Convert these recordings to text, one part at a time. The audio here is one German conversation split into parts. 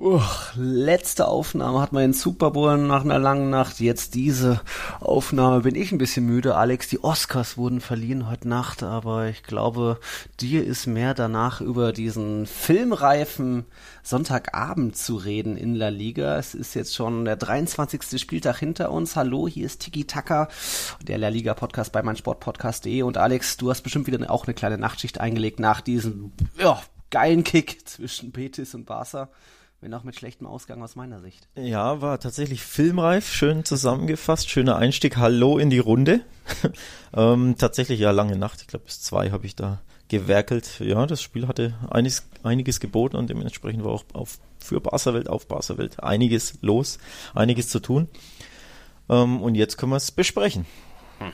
Uh, letzte Aufnahme hat man in Super nach einer langen Nacht. Jetzt diese Aufnahme bin ich ein bisschen müde. Alex, die Oscars wurden verliehen heute Nacht, aber ich glaube, dir ist mehr danach über diesen filmreifen Sonntagabend zu reden in La Liga. Es ist jetzt schon der 23. Spieltag hinter uns. Hallo, hier ist Tiki Taka, der La Liga Podcast bei meinsportpodcast.de und Alex, du hast bestimmt wieder auch eine kleine Nachtschicht eingelegt nach diesem ja, geilen Kick zwischen Betis und Barca wenn auch mit schlechtem Ausgang aus meiner Sicht. Ja, war tatsächlich filmreif, schön zusammengefasst, schöner Einstieg. Hallo in die Runde. ähm, tatsächlich ja lange Nacht, ich glaube bis zwei habe ich da gewerkelt. Ja, das Spiel hatte einiges, einiges geboten und dementsprechend war auch auf, für Barca-Welt, auf Barca-Welt einiges los, einiges zu tun. Ähm, und jetzt können wir es besprechen. Hm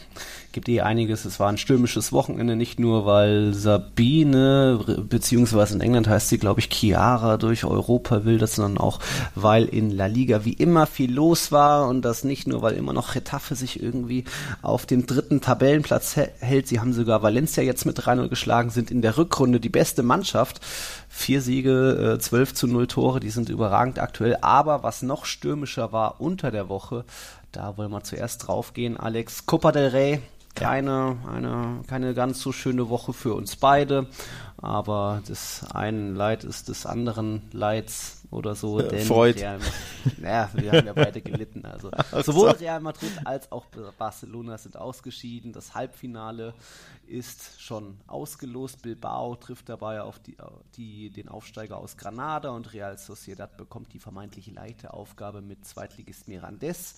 gibt eh einiges. Es war ein stürmisches Wochenende, nicht nur weil Sabine, beziehungsweise in England heißt sie, glaube ich, Chiara durch Europa will, sondern auch, weil in La Liga wie immer viel los war und das nicht nur, weil immer noch Getafe sich irgendwie auf dem dritten Tabellenplatz hält. Sie haben sogar Valencia jetzt mit 3-0 geschlagen, sind in der Rückrunde die beste Mannschaft. Vier Siege, äh, 12 zu 0 Tore, die sind überragend aktuell. Aber was noch stürmischer war unter der Woche, da wollen wir zuerst draufgehen. Alex Copa del Rey, keine, eine, keine ganz so schöne Woche für uns beide, aber das einen Leid ist des anderen Leids oder so. Denn Freud. Real, ja, wir haben ja beide gelitten. Also sowohl Real Madrid als auch Barcelona sind ausgeschieden. Das Halbfinale ist schon ausgelost. Bilbao trifft dabei auf die, die, den Aufsteiger aus Granada und Real Sociedad bekommt die vermeintlich leichte Aufgabe mit Zweitligist Mirandes.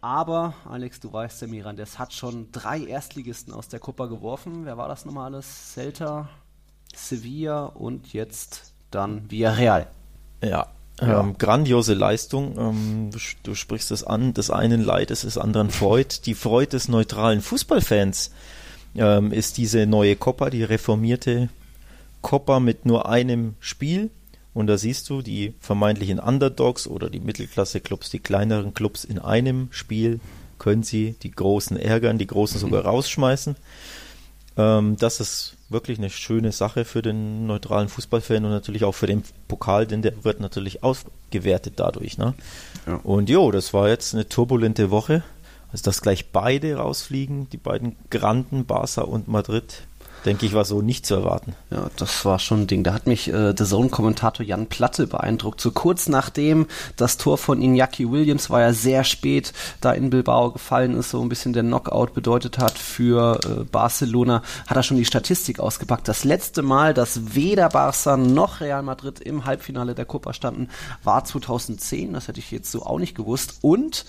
Aber, Alex, du weißt, der Mirandes hat schon drei Erstligisten aus der Copa geworfen. Wer war das nochmal alles? Celta, Sevilla und jetzt dann Villarreal. Ja, ja. Ähm, grandiose Leistung. Ähm, du, du, sprichst es an. Des einen Leid ist des anderen Freud. Die Freude des neutralen Fußballfans ähm, ist diese neue Copa, die reformierte Copa mit nur einem Spiel und da siehst du die vermeintlichen Underdogs oder die Mittelklasse-Clubs, die kleineren Clubs in einem Spiel können sie die Großen ärgern, die Großen sogar rausschmeißen. Ähm, das ist wirklich eine schöne Sache für den neutralen Fußballfan und natürlich auch für den Pokal, denn der wird natürlich ausgewertet dadurch. Ne? Ja. Und jo, das war jetzt eine turbulente Woche. Also dass gleich beide rausfliegen, die beiden Granden, Barca und Madrid, denke ich, war so nicht zu erwarten. Ja, das war schon ein Ding. Da hat mich äh, der Zone-Kommentator Jan Platte beeindruckt. So kurz nachdem das Tor von Iñaki Williams war ja sehr spät da in Bilbao gefallen ist, so ein bisschen der Knockout bedeutet hat für äh, Barcelona, hat er schon die Statistik ausgepackt. Das letzte Mal, dass weder Barca noch Real Madrid im Halbfinale der Copa standen, war 2010. Das hätte ich jetzt so auch nicht gewusst. Und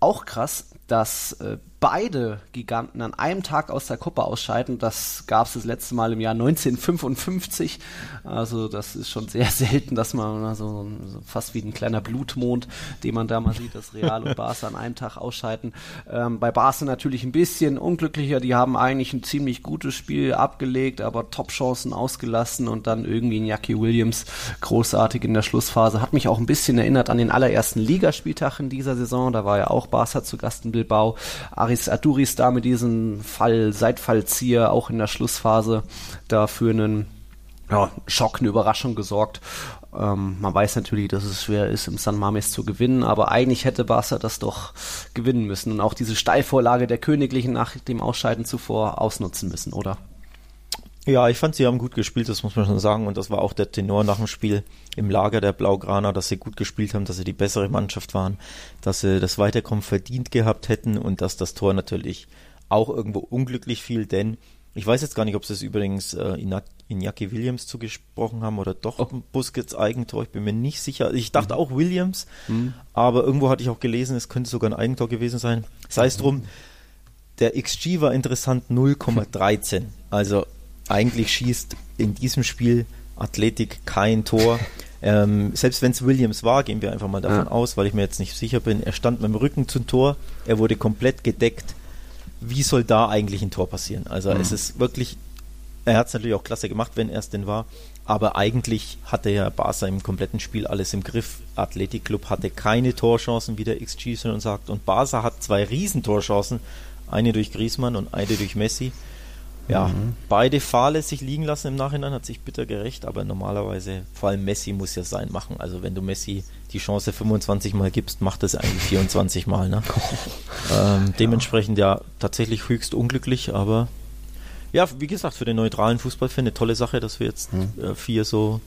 auch krass, dass äh, beide Giganten an einem Tag aus der Kuppe ausscheiden. Das gab es das letzte Mal im Jahr 1955. Also das ist schon sehr selten, dass man so, so fast wie ein kleiner Blutmond, den man da mal sieht, dass Real und Barca an einem Tag ausscheiden. Ähm, bei Barca natürlich ein bisschen unglücklicher. Die haben eigentlich ein ziemlich gutes Spiel abgelegt, aber Top-Chancen ausgelassen und dann irgendwie in Jackie Williams großartig in der Schlussphase. Hat mich auch ein bisschen erinnert an den allerersten Ligaspieltag in dieser Saison. Da war ja auch Barca zu Gast in Bilbao. Aris Aduris da mit diesem Fall, Seitfallzieher auch in der Schlussphase da für einen ja, Schock, eine Überraschung gesorgt. Ähm, man weiß natürlich, dass es schwer ist, im San Mames zu gewinnen, aber eigentlich hätte Barca das doch gewinnen müssen und auch diese Steilvorlage der Königlichen nach dem Ausscheiden zuvor ausnutzen müssen, oder? Ja, ich fand, sie haben gut gespielt, das muss man schon sagen. Und das war auch der Tenor nach dem Spiel im Lager der Blaugrana, dass sie gut gespielt haben, dass sie die bessere Mannschaft waren, dass sie das Weiterkommen verdient gehabt hätten und dass das Tor natürlich auch irgendwo unglücklich fiel, denn ich weiß jetzt gar nicht, ob sie es übrigens äh, Iñaki Williams zugesprochen haben oder doch oh. Busquets Eigentor. Ich bin mir nicht sicher. Ich dachte mhm. auch Williams, mhm. aber irgendwo hatte ich auch gelesen, es könnte sogar ein Eigentor gewesen sein. Sei es drum, der XG war interessant 0,13. Also eigentlich schießt in diesem Spiel Athletik kein Tor. Ähm, selbst wenn es Williams war, gehen wir einfach mal davon ja. aus, weil ich mir jetzt nicht sicher bin. Er stand mit dem Rücken zum Tor, er wurde komplett gedeckt. Wie soll da eigentlich ein Tor passieren? Also mhm. es ist wirklich er hat es natürlich auch klasse gemacht, wenn er es denn war. Aber eigentlich hatte ja Barca im kompletten Spiel alles im Griff. Athletic Club hatte keine Torchancen, wie der XG schon sagt. Und Barca hat zwei Riesentorchancen. Eine durch Griezmann und eine durch Messi. Ja, mhm. beide fahrlässig liegen lassen im Nachhinein, hat sich bitter gerecht, aber normalerweise, vor allem Messi muss ja sein machen. Also wenn du Messi die Chance 25 Mal gibst, macht das eigentlich 24 Mal. Ne? ähm, ja. Dementsprechend ja tatsächlich höchst unglücklich, aber ja, wie gesagt, für den neutralen Fußballfan eine tolle Sache, dass wir jetzt hm. äh, vier so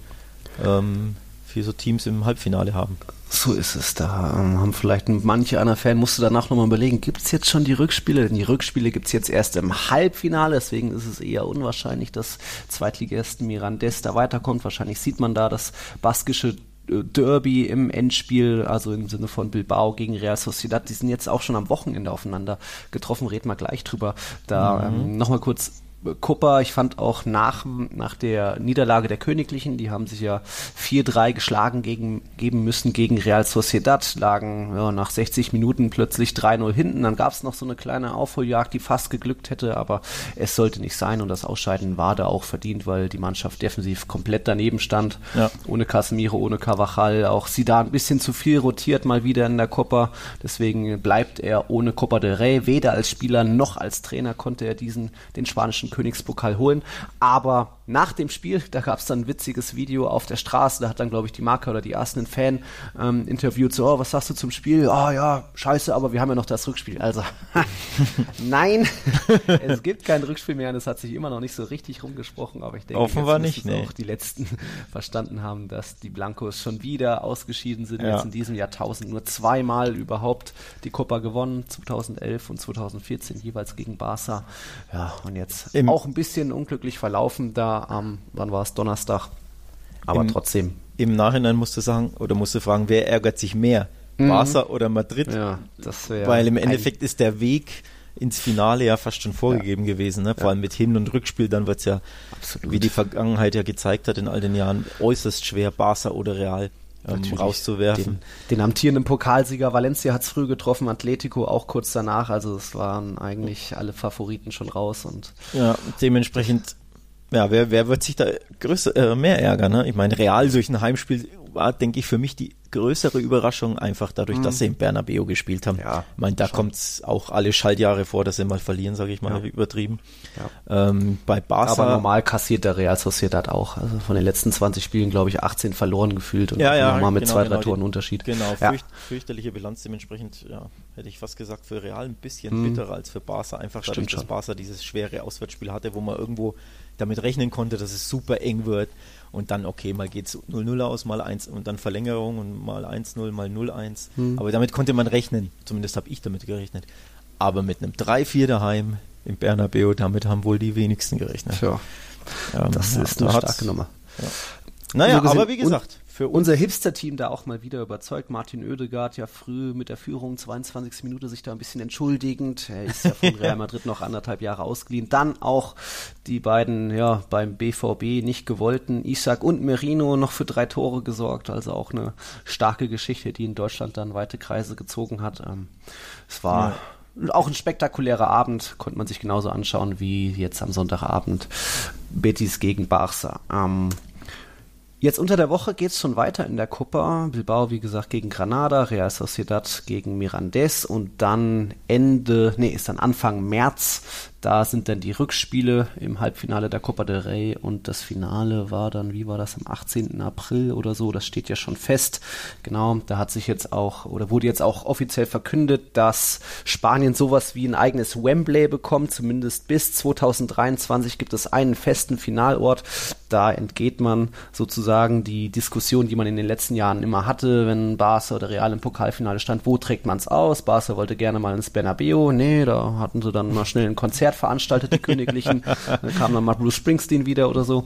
ähm, vier so Teams im Halbfinale haben. So ist es. Da ähm, haben vielleicht manche einer Fan musste danach nochmal überlegen, gibt es jetzt schon die Rückspiele? Denn die Rückspiele gibt es jetzt erst im Halbfinale, deswegen ist es eher unwahrscheinlich, dass Zweitligisten Mirandes da weiterkommt. Wahrscheinlich sieht man da das baskische äh, Derby im Endspiel, also im Sinne von Bilbao gegen Real Sociedad, die sind jetzt auch schon am Wochenende aufeinander getroffen, reden wir gleich drüber. Da mhm. ähm, nochmal kurz Kupper, ich fand auch nach, nach der Niederlage der Königlichen, die haben sich ja 4-3 geschlagen gegen, geben müssen gegen Real Sociedad, lagen ja, nach 60 Minuten plötzlich 3-0 hinten. Dann gab es noch so eine kleine Aufholjagd, die fast geglückt hätte, aber es sollte nicht sein und das Ausscheiden war da auch verdient, weil die Mannschaft defensiv komplett daneben stand. Ja. Ohne Casemiro, ohne Cavachal, auch sie da ein bisschen zu viel rotiert mal wieder in der Copa. Deswegen bleibt er ohne Copa del Rey. Weder als Spieler noch als Trainer konnte er diesen, den spanischen Königspokal holen. Aber nach dem Spiel, da gab es dann ein witziges Video auf der Straße, da hat dann, glaube ich, die Marke oder die ersten einen Fan ähm, interviewt, so, oh, was sagst du zum Spiel? Ah oh, ja, scheiße, aber wir haben ja noch das Rückspiel. Also, nein, es gibt kein Rückspiel mehr und es hat sich immer noch nicht so richtig rumgesprochen, aber ich denke, Offenbar nicht, nee. auch die Letzten verstanden haben, dass die Blancos schon wieder ausgeschieden sind, ja. jetzt in diesem Jahrtausend nur zweimal überhaupt die Copa gewonnen, 2011 und 2014 jeweils gegen Barca. Ja, und jetzt Im auch ein bisschen unglücklich verlaufen, da am, wann war es, Donnerstag. Aber Im, trotzdem. Im Nachhinein musst du sagen, oder musst du fragen, wer ärgert sich mehr? Mhm. Barca oder Madrid? Ja, das wäre. Weil im Endeffekt ist der Weg ins Finale ja fast schon vorgegeben ja. gewesen, ne? vor ja. allem mit Hin- und Rückspiel, dann wird es ja, Absolut. wie die Vergangenheit ja gezeigt hat in all den Jahren, äußerst schwer, Barca oder Real ähm, rauszuwerfen. Den, den, amtierenden Pokalsieger Valencia hat es früh getroffen, Atletico auch kurz danach, also es waren eigentlich alle Favoriten schon raus und ja, dementsprechend ja, wer, wer wird sich da größer, äh, mehr ärgern? Ne? Ich meine, Real durch ein Heimspiel war, denke ich, für mich die größere Überraschung, einfach dadurch, mhm. dass sie im Bernabeu gespielt haben. Ja, ich meine, da kommt es auch alle Schaltjahre vor, dass sie mal verlieren, sage ich mal, ja. übertrieben. Ja. Ähm, bei Barca. Aber normal kassiert der Real Sociedad auch. Also von den letzten 20 Spielen, glaube ich, 18 verloren gefühlt und ja, ja, nochmal mit genau, zwei, drei genau, Toren Unterschied. Genau, fürcht, fürchterliche Bilanz dementsprechend, ja, hätte ich fast gesagt, für Real ein bisschen mhm. bitterer als für Barca, einfach Stimmt dadurch, schon. dass Barca dieses schwere Auswärtsspiel hatte, wo man irgendwo damit rechnen konnte, dass es super eng wird und dann, okay, mal geht es 0-0 aus, mal 1 und dann Verlängerung und mal 1-0, mal 0-1. Hm. Aber damit konnte man rechnen, zumindest habe ich damit gerechnet. Aber mit einem 3-4 daheim im Bernabeu, damit haben wohl die wenigsten gerechnet. Ja, ähm, das ist eine starke Nummer. Ja. Naja, so aber wie gesagt, für unser Hipster-Team da auch mal wieder überzeugt. Martin Oedegaard ja früh mit der Führung, 22. Minute, sich da ein bisschen entschuldigend. Er ist ja von Real Madrid noch anderthalb Jahre ausgeliehen. Dann auch die beiden, ja, beim BVB nicht gewollten Isaac und Merino noch für drei Tore gesorgt. Also auch eine starke Geschichte, die in Deutschland dann weite Kreise gezogen hat. Ähm, es war ja. auch ein spektakulärer Abend, konnte man sich genauso anschauen wie jetzt am Sonntagabend Betis gegen Barca. Jetzt unter der Woche geht es schon weiter in der Copa. Bilbao, wie gesagt, gegen Granada, Real Sociedad gegen Mirandes und dann Ende, nee, ist dann Anfang März da sind dann die Rückspiele im Halbfinale der Copa del Rey und das Finale war dann, wie war das, am 18. April oder so, das steht ja schon fest. Genau, da hat sich jetzt auch oder wurde jetzt auch offiziell verkündet, dass Spanien sowas wie ein eigenes Wembley bekommt, zumindest bis 2023 gibt es einen festen Finalort. Da entgeht man sozusagen die Diskussion, die man in den letzten Jahren immer hatte, wenn Barca oder Real im Pokalfinale stand, wo trägt man es aus? Barca wollte gerne mal ins Bernabeu, nee, da hatten sie dann mal schnell ein Konzert Konzert veranstaltet, die Königlichen. dann kam dann mal Bruce Springsteen wieder oder so.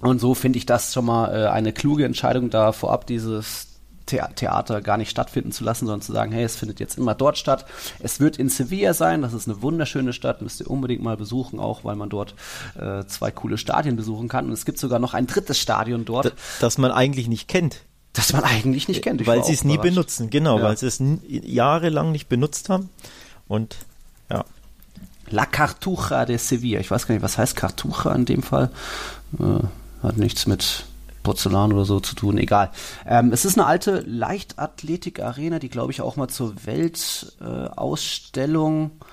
Und so finde ich das schon mal äh, eine kluge Entscheidung, da vorab dieses The Theater gar nicht stattfinden zu lassen, sondern zu sagen, hey, es findet jetzt immer dort statt. Es wird in Sevilla sein, das ist eine wunderschöne Stadt, müsst ihr unbedingt mal besuchen, auch weil man dort äh, zwei coole Stadien besuchen kann. Und es gibt sogar noch ein drittes Stadion dort. Das man eigentlich nicht kennt. Das man eigentlich nicht kennt. Ich weil sie es nie benutzen, genau, ja. weil sie es jahrelang nicht benutzt haben. Und ja, La Cartuja de Sevilla. Ich weiß gar nicht, was heißt Cartuja in dem Fall. Äh, hat nichts mit Porzellan oder so zu tun, egal. Ähm, es ist eine alte Leichtathletik-Arena, die glaube ich auch mal zur Weltausstellung äh,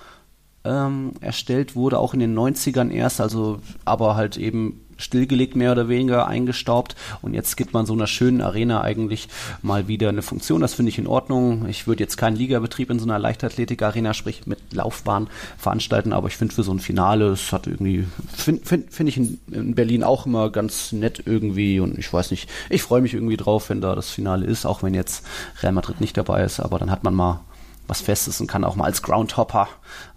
ähm, erstellt wurde, auch in den 90ern erst, also aber halt eben stillgelegt, mehr oder weniger eingestaubt. Und jetzt gibt man so einer schönen Arena eigentlich mal wieder eine Funktion. Das finde ich in Ordnung. Ich würde jetzt keinen Ligabetrieb in so einer Leichtathletik-Arena, sprich mit Laufbahn veranstalten, aber ich finde für so ein Finale, es hat irgendwie, finde find, find ich in, in, Berlin auch immer ganz nett irgendwie und ich weiß nicht, ich freue mich irgendwie drauf, wenn da das Finale ist, auch wenn jetzt Real Madrid nicht dabei ist, aber dann hat man mal was Festes und kann auch mal als Groundhopper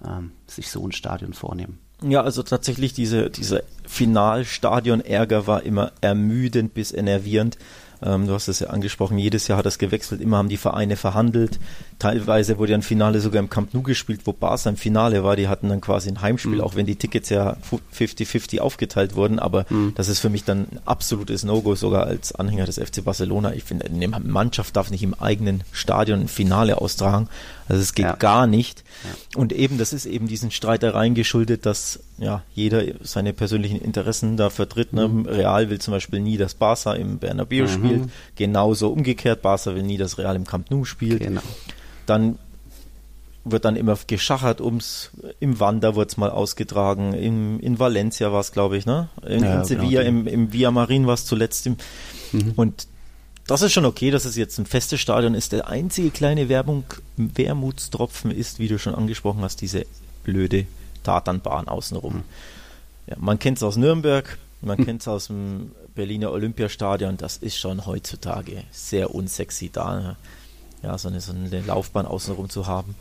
ähm, sich so ein Stadion vornehmen. Ja, also tatsächlich diese, dieser Finalstadion-Ärger war immer ermüdend bis enervierend. Ähm, du hast es ja angesprochen, jedes Jahr hat das gewechselt, immer haben die Vereine verhandelt. Teilweise wurde ja ein Finale sogar im Camp Nou gespielt, wo Barca im Finale war. Die hatten dann quasi ein Heimspiel, mhm. auch wenn die Tickets ja 50-50 aufgeteilt wurden. Aber mhm. das ist für mich dann ein absolutes No-Go, sogar als Anhänger des FC Barcelona. Ich finde, eine Mannschaft darf nicht im eigenen Stadion ein Finale austragen. Also es geht ja. gar nicht. Ja. Und eben, das ist eben diesen Streitereien geschuldet, dass ja jeder seine persönlichen Interessen da vertritt. Ne? Mhm. Real will zum Beispiel nie, dass Barca im Bernabeu mhm. spielt. Genauso umgekehrt, Barca will nie, dass Real im Camp Nou spielt. Genau. Dann wird dann immer geschachert ums, im Wander wurde es mal ausgetragen, im, in Valencia war es, glaube ich, ne? In, ja, in Sevilla, genau. im, im Villamarin war es zuletzt. Im, mhm. Und das ist schon okay, dass es jetzt ein festes Stadion ist. Der einzige kleine Werbung, Wermutstropfen ist, wie du schon angesprochen hast, diese blöde Tatanbahn außenrum. Mhm. Ja, man kennt es aus Nürnberg, man mhm. kennt es aus dem Berliner Olympiastadion. Das ist schon heutzutage sehr unsexy da. Ja, so eine, so eine Laufbahn außenrum zu haben.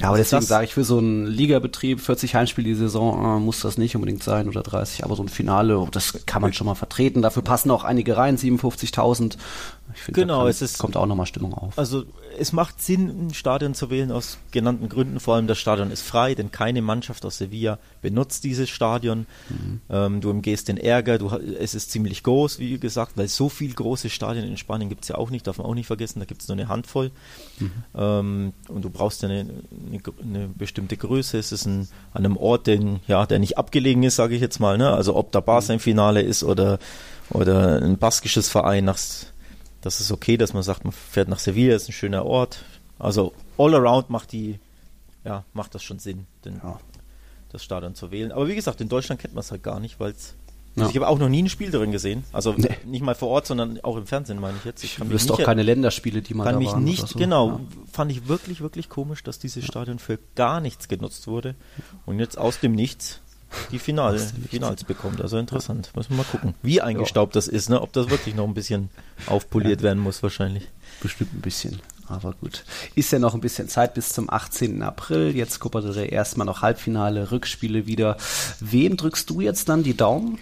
Ja, aber deswegen sage ich, für so einen Ligabetrieb, 40 Heimspiele die Saison, äh, muss das nicht unbedingt sein oder 30, aber so ein Finale, das kann man schon mal vertreten. Dafür passen auch einige rein, 57.000. Ich finde, genau, es ist, kommt auch nochmal Stimmung auf. Also es macht Sinn, ein Stadion zu wählen aus genannten Gründen. Vor allem das Stadion ist frei, denn keine Mannschaft aus Sevilla benutzt dieses Stadion. Mhm. Ähm, du umgehst den Ärger. Du, es ist ziemlich groß, wie gesagt, weil so viele große Stadien in Spanien gibt es ja auch nicht, darf man auch nicht vergessen. Da gibt es nur eine Handvoll. Mhm. Ähm, und du brauchst ja eine, eine, eine, bestimmte Größe. Es ist ein, an einem Ort, den, ja, der nicht abgelegen ist, sage ich jetzt mal. Ne? Also ob da Barca im Finale ist oder, oder ein baskisches Verein nach das ist okay, dass man sagt, man fährt nach Sevilla, ist ein schöner Ort. Also all around macht die, ja, macht das schon Sinn, denn ja. das Stadion zu wählen. Aber wie gesagt, in Deutschland kennt man es halt gar nicht, weil es ja. Ich habe auch noch nie ein Spiel drin gesehen. Also nee. nicht mal vor Ort, sondern auch im Fernsehen, meine ich jetzt. Ich kann wüsste auch keine Länderspiele, die man kann da mich nicht, so. Genau, ja. fand ich wirklich, wirklich komisch, dass dieses Stadion für gar nichts genutzt wurde. Und jetzt aus dem Nichts die Finale, Finals bekommt. Also interessant. Müssen wir mal gucken, wie eingestaubt ja. das ist, ne? ob das wirklich noch ein bisschen aufpoliert ja. werden muss wahrscheinlich. Bestimmt ein bisschen. Aber gut. Ist ja noch ein bisschen Zeit bis zum 18. April. Jetzt Copa del Rey erstmal noch Halbfinale, Rückspiele wieder. Wem drückst du jetzt dann die Daumen?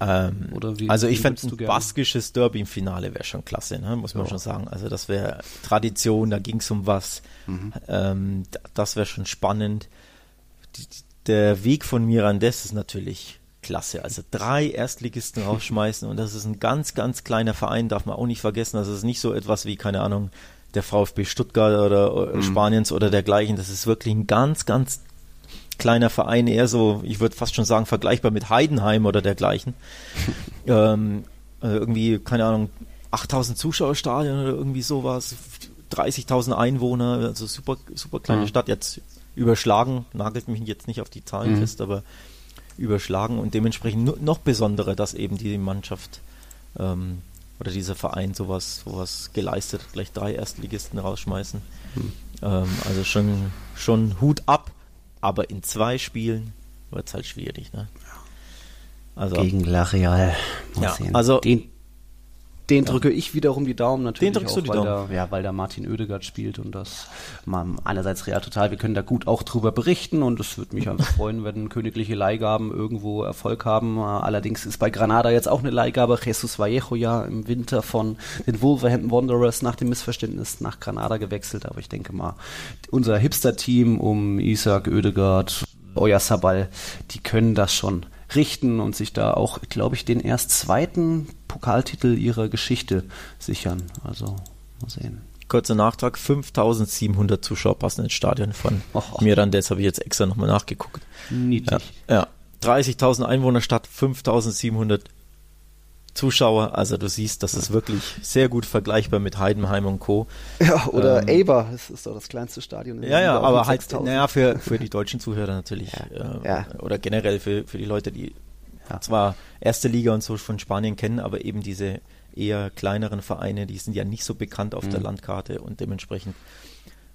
Ähm, wie, also ich fände ein baskisches Derby im Finale wäre schon klasse, ne? muss man ja. schon sagen. Also das wäre Tradition, da ging es um was. Mhm. Ähm, das wäre schon spannend. Die, der Weg von Mirandes ist natürlich klasse. Also drei Erstligisten rausschmeißen und das ist ein ganz, ganz kleiner Verein, darf man auch nicht vergessen. Das ist nicht so etwas wie, keine Ahnung, der VfB Stuttgart oder mhm. Spaniens oder dergleichen. Das ist wirklich ein ganz, ganz kleiner Verein, eher so, ich würde fast schon sagen, vergleichbar mit Heidenheim oder dergleichen. ähm, also irgendwie, keine Ahnung, 8000 Zuschauerstadien oder irgendwie sowas, 30.000 Einwohner, also super, super kleine mhm. Stadt. Jetzt überschlagen, nagelt mich jetzt nicht auf die Zahlen mhm. fest, aber überschlagen und dementsprechend noch besonderer, dass eben die Mannschaft ähm, oder dieser Verein sowas, sowas geleistet hat, gleich drei Erstligisten rausschmeißen. Mhm. Ähm, also schon, schon Hut ab, aber in zwei Spielen wird es halt schwierig. Ne? Also, Gegen La Real. Ja, also den, den drücke ich wiederum die Daumen natürlich. Den drückst auch, du die weil Daumen. Da, ja, weil da Martin Oedegaard spielt und das man, einerseits Real total, wir können da gut auch drüber berichten und es würde mich einfach freuen, wenn königliche Leihgaben irgendwo Erfolg haben. Allerdings ist bei Granada jetzt auch eine Leihgabe. Jesus Vallejo ja im Winter von den Wolverhampton Wanderers nach dem Missverständnis nach Granada gewechselt, aber ich denke mal, unser Hipster-Team um Isaac Oedegaard, Oyarzabal, die können das schon richten und sich da auch, glaube ich, den erst zweiten Pokaltitel ihrer Geschichte sichern. Also mal sehen. kurzer Nachtrag, 5700 Zuschauer passen ins Stadion von Och, Mirandes, habe ich jetzt extra nochmal nachgeguckt. Niedlich. Ja, ja. 30.000 Einwohner statt 5700 Zuschauer. Also du siehst, das ist wirklich sehr gut vergleichbar mit Heidenheim und Co. Ja, oder ähm, Eber, das ist doch das kleinste Stadion. In ja, ja, aber halt, naja, für, für die deutschen Zuhörer natürlich. Ja, äh, ja. Oder generell für, für die Leute, die ja. zwar erste Liga und so von Spanien kennen, aber eben diese eher kleineren Vereine, die sind ja nicht so bekannt auf mhm. der Landkarte und dementsprechend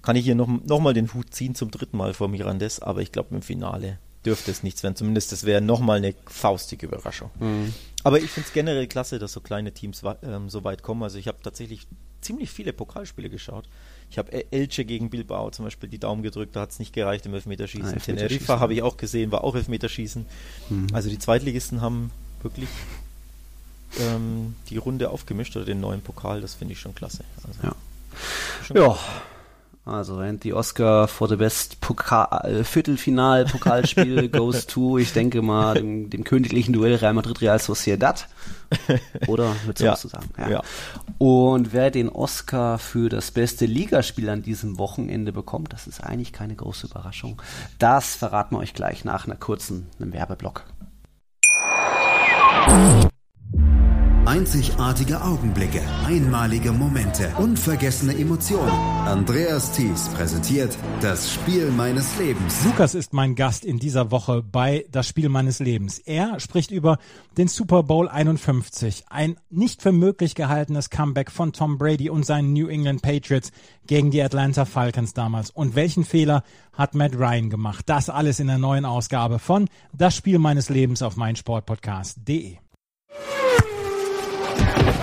kann ich hier noch, noch mal den Hut ziehen zum dritten Mal vor Mirandes, aber ich glaube im Finale dürfte es nichts werden. Zumindest das wäre nochmal eine faustige Überraschung. Mhm. Aber ich finde es generell klasse, dass so kleine Teams ähm, so weit kommen. Also ich habe tatsächlich ziemlich viele Pokalspiele geschaut. Ich habe Elche gegen Bilbao zum Beispiel die Daumen gedrückt, da hat es nicht gereicht im Elfmeterschießen. Ah, Elfmeterschießen. Teneriffa habe ich auch gesehen, war auch Elfmeterschießen. Mhm. Also die Zweitligisten haben wirklich ähm, die Runde aufgemischt oder den neuen Pokal, das finde ich schon klasse. Also, ja. Schon ja. Klasse. Also and the Oscar for the best Pokal, äh, Viertelfinal Pokalspiel goes to, ich denke mal, dem, dem königlichen Duell Real Madrid Real Sociedad. Oder würdest du ja. zu sagen? Ja. ja. Und wer den Oscar für das beste Ligaspiel an diesem Wochenende bekommt, das ist eigentlich keine große Überraschung. Das verraten wir euch gleich nach einer kurzen einem Werbeblock. Einzigartige Augenblicke, einmalige Momente, unvergessene Emotionen. Andreas Thies präsentiert das Spiel meines Lebens. Lukas ist mein Gast in dieser Woche bei Das Spiel meines Lebens. Er spricht über den Super Bowl 51, ein nicht für möglich gehaltenes Comeback von Tom Brady und seinen New England Patriots gegen die Atlanta Falcons damals. Und welchen Fehler hat Matt Ryan gemacht? Das alles in der neuen Ausgabe von Das Spiel meines Lebens auf meinsportpodcast.de.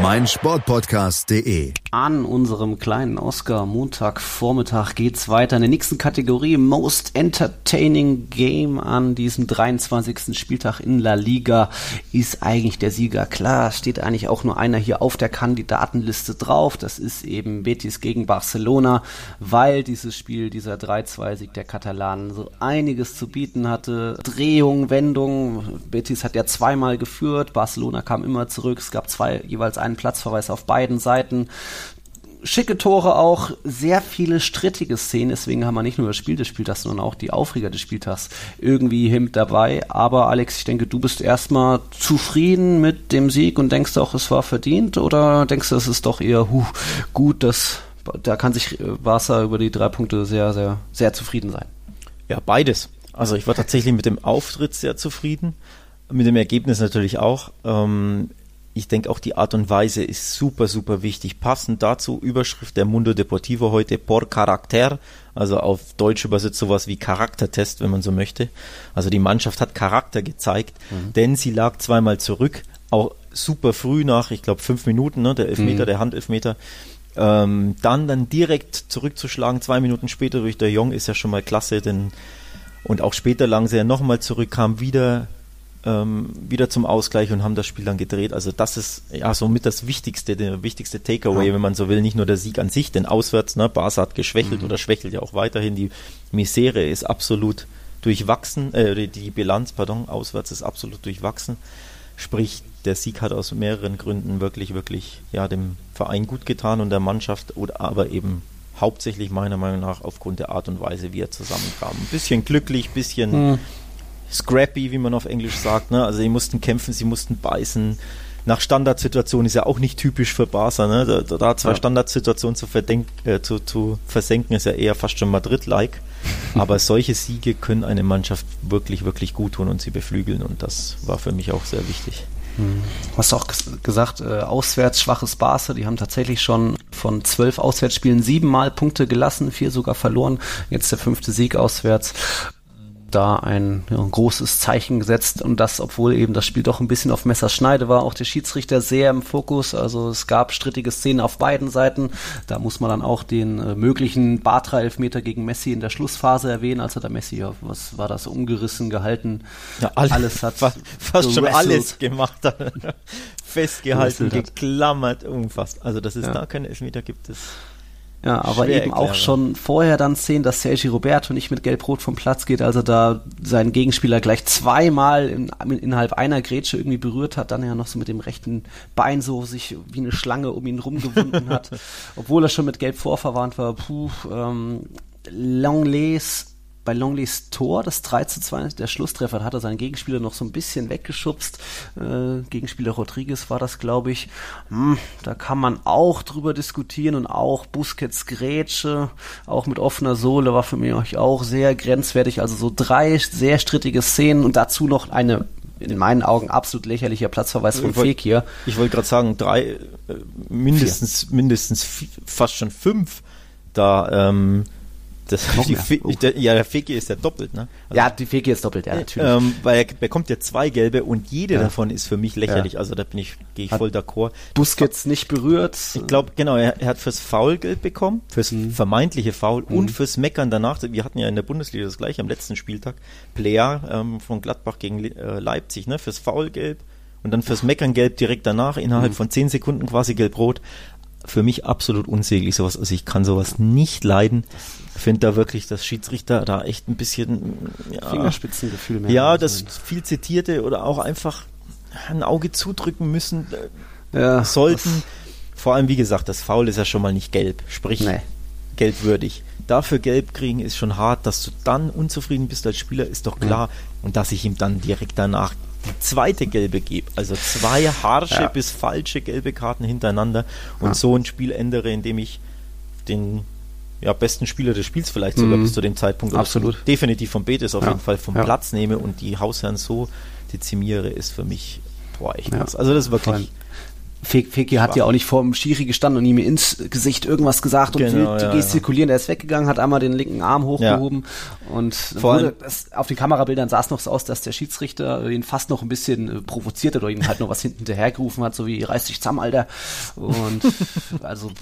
meinsportpodcast.de An unserem kleinen Oscar Montagvormittag geht's weiter in der nächsten Kategorie Most Entertaining Game an diesem 23. Spieltag in La Liga ist eigentlich der Sieger klar. Steht eigentlich auch nur einer hier auf der Kandidatenliste drauf. Das ist eben Betis gegen Barcelona, weil dieses Spiel, dieser 3-2-Sieg der Katalanen so einiges zu bieten hatte. Drehung, Wendung. Betis hat ja zweimal geführt. Barcelona kam immer zurück. Es gab zwei jeweils ein einen Platzverweis auf beiden Seiten. Schicke Tore auch, sehr viele strittige Szenen, deswegen haben wir nicht nur das Spiel des Spieltags, sondern auch die Aufreger des Spieltags irgendwie mit dabei. Aber Alex, ich denke, du bist erstmal zufrieden mit dem Sieg und denkst auch, es war verdient oder denkst du, es ist doch eher huh, gut, dass da kann sich Barca über die drei Punkte sehr, sehr, sehr zufrieden sein? Ja, beides. Also ich war tatsächlich mit dem Auftritt sehr zufrieden, mit dem Ergebnis natürlich auch. Ähm, ich denke auch die Art und Weise ist super, super wichtig. Passend dazu Überschrift der Mundo Deportivo heute por Charakter, also auf Deutsch übersetzt sowas wie Charaktertest, wenn man so möchte. Also die Mannschaft hat Charakter gezeigt, mhm. denn sie lag zweimal zurück, auch super früh nach, ich glaube fünf Minuten, ne, der Elfmeter, mhm. der Handelfmeter. Ähm, dann dann direkt zurückzuschlagen, zwei Minuten später durch der Jong ist ja schon mal klasse, denn und auch später lagen sie ja nochmal zurück, kam wieder ähm, wieder zum Ausgleich und haben das Spiel dann gedreht. Also das ist ja somit das Wichtigste, der wichtigste Takeaway, ja. wenn man so will. Nicht nur der Sieg an sich, denn auswärts, ne, Barca hat geschwächelt mhm. oder schwächelt ja auch weiterhin. Die Misere ist absolut durchwachsen, äh, die Bilanz, pardon, auswärts ist absolut durchwachsen. Sprich, der Sieg hat aus mehreren Gründen wirklich, wirklich ja, dem Verein gut getan und der Mannschaft, oder aber eben hauptsächlich meiner Meinung nach aufgrund der Art und Weise, wie er zusammenkam. Ein bisschen glücklich, bisschen mhm scrappy, wie man auf Englisch sagt. Ne? Also sie mussten kämpfen, sie mussten beißen. Nach Standardsituationen ist ja auch nicht typisch für Barca. Ne? Da, da zwei ja. Standardsituationen zu, äh, zu, zu versenken, ist ja eher fast schon Madrid-like. Aber solche Siege können eine Mannschaft wirklich, wirklich gut tun und sie beflügeln. Und das war für mich auch sehr wichtig. Hm. Du hast auch gesagt, äh, auswärts schwaches Barca, die haben tatsächlich schon von zwölf Auswärtsspielen siebenmal Punkte gelassen, vier sogar verloren. Jetzt der fünfte Sieg auswärts da ein, ja, ein großes Zeichen gesetzt und das, obwohl eben das Spiel doch ein bisschen auf Messerschneide war, auch der Schiedsrichter sehr im Fokus. Also es gab strittige Szenen auf beiden Seiten. Da muss man dann auch den äh, möglichen Bartra-Elfmeter gegen Messi in der Schlussphase erwähnen, als er da Messi, ja, was war das, umgerissen gehalten. Ja, alles, alles hat fast, fast schon alles gemacht. Festgehalten, geklammert, unfassbar. Also dass es ja. da keinen Elfmeter gibt, ist ja, aber Schwer eben auch schon vorher dann sehen, dass Sergi Roberto nicht mit Gelb-Rot vom Platz geht, also da seinen Gegenspieler gleich zweimal in, innerhalb einer Grätsche irgendwie berührt hat, dann ja noch so mit dem rechten Bein so sich wie eine Schlange um ihn rumgewunden hat, obwohl er schon mit Gelb vorverwarnt war. Puh, ähm, Longleys bei Longleys Tor, das 3 zu 2, der Schlusstreffer, hat er seinen Gegenspieler noch so ein bisschen weggeschubst. Äh, Gegenspieler Rodriguez war das, glaube ich. Hm, da kann man auch drüber diskutieren und auch Busquets Grätsche, auch mit offener Sohle, war für mich auch sehr grenzwertig. Also so drei sehr strittige Szenen und dazu noch eine in meinen Augen absolut lächerlicher Platzverweis von Fekir. Ich wollte gerade sagen, drei, äh, mindestens, mindestens fast schon fünf da ähm, das, die oh. der, ja, der Feki ist ja doppelt, ne? Also, ja, die Feki ist doppelt, ja, natürlich. Ähm, weil er bekommt ja zwei gelbe und jede ja. davon ist für mich lächerlich. Ja. Also da bin ich, gehe ich hat voll d'accord. Busquets nicht berührt. Ich glaube, genau, er, er, hat fürs Foul gelb bekommen, fürs mhm. vermeintliche Foul mhm. und fürs Meckern danach. Wir hatten ja in der Bundesliga das gleiche am letzten Spieltag. Player ähm, von Gladbach gegen äh, Leipzig, ne? Fürs Foul gelb und dann fürs Meckern gelb direkt danach, innerhalb mhm. von zehn Sekunden quasi gelb-rot für mich absolut unsäglich sowas. Also ich kann sowas nicht leiden. Finde da wirklich, dass Schiedsrichter da echt ein bisschen ja, Fingerspitzengefühl mehr. Ja, das viel zitierte oder auch einfach ein Auge zudrücken müssen äh, ja, sollten. Vor allem, wie gesagt, das Foul ist ja schon mal nicht gelb, sprich nee. geldwürdig. Dafür gelb kriegen ist schon hart, dass du dann unzufrieden bist als Spieler, ist doch klar. Ja. Und dass ich ihm dann direkt danach die zweite gelbe gebe. Also zwei harsche ja. bis falsche gelbe Karten hintereinander und ja. so ein Spiel ändere, indem ich den ja, besten Spieler des Spiels vielleicht sogar mhm. bis zu dem Zeitpunkt Absolut. definitiv vom Betis auf ja. jeden Fall vom Platz nehme und die Hausherren so dezimiere, ist für mich boah, echt was. Also das ist wirklich Fekir hat ja auch nicht vor dem Schiri gestanden und ihm ins Gesicht irgendwas gesagt und genau, wild ja, gestikulieren. Ja. Er ist weggegangen, hat einmal den linken Arm hochgehoben ja. und wurde, das, auf den Kamerabildern sah es noch so aus, dass der Schiedsrichter ihn fast noch ein bisschen äh, provoziert hat oder ihm halt noch was hinten hinterhergerufen hat, so wie reiß dich zusammen, Alter. Und also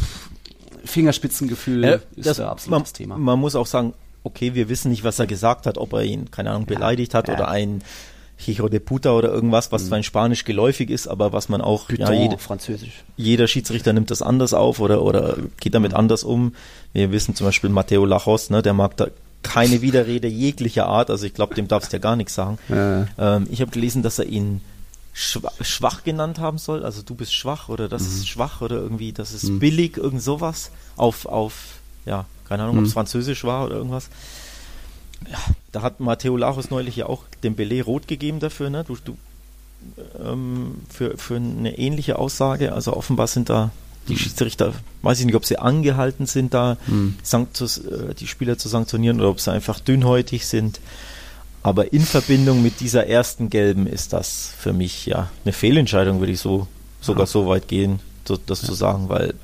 Fingerspitzengefühl äh, ist das, da absolut das Thema. Man muss auch sagen, okay, wir wissen nicht, was er gesagt hat, ob er ihn, keine Ahnung, beleidigt hat oder ein Hijo de Puta oder irgendwas, was mhm. zwar in Spanisch geläufig ist, aber was man auch, Putain, ja, jede, Französisch. jeder Schiedsrichter nimmt das anders auf oder, oder geht damit mhm. anders um. Wir wissen zum Beispiel Matteo Lachos, ne, der mag da keine Widerrede jeglicher Art, also ich glaube, dem darfst du ja gar nichts sagen. Ja. Ähm, ich habe gelesen, dass er ihn schwach, schwach, genannt haben soll, also du bist schwach oder das mhm. ist schwach oder irgendwie, das ist mhm. billig, irgend sowas auf, auf, ja, keine Ahnung, ob es mhm. Französisch war oder irgendwas ja, da hat Matteo Lachos neulich ja auch dem Belay rot gegeben dafür, ne? Du, du, ähm, für, für eine ähnliche Aussage. Also offenbar sind da die mhm. Schiedsrichter, weiß ich nicht, ob sie angehalten sind, da mhm. äh, die Spieler zu sanktionieren oder ob sie einfach dünnhäutig sind. Aber in Verbindung mit dieser ersten gelben ist das für mich ja eine Fehlentscheidung, würde ich so sogar ja. so weit gehen, das ja. zu sagen, weil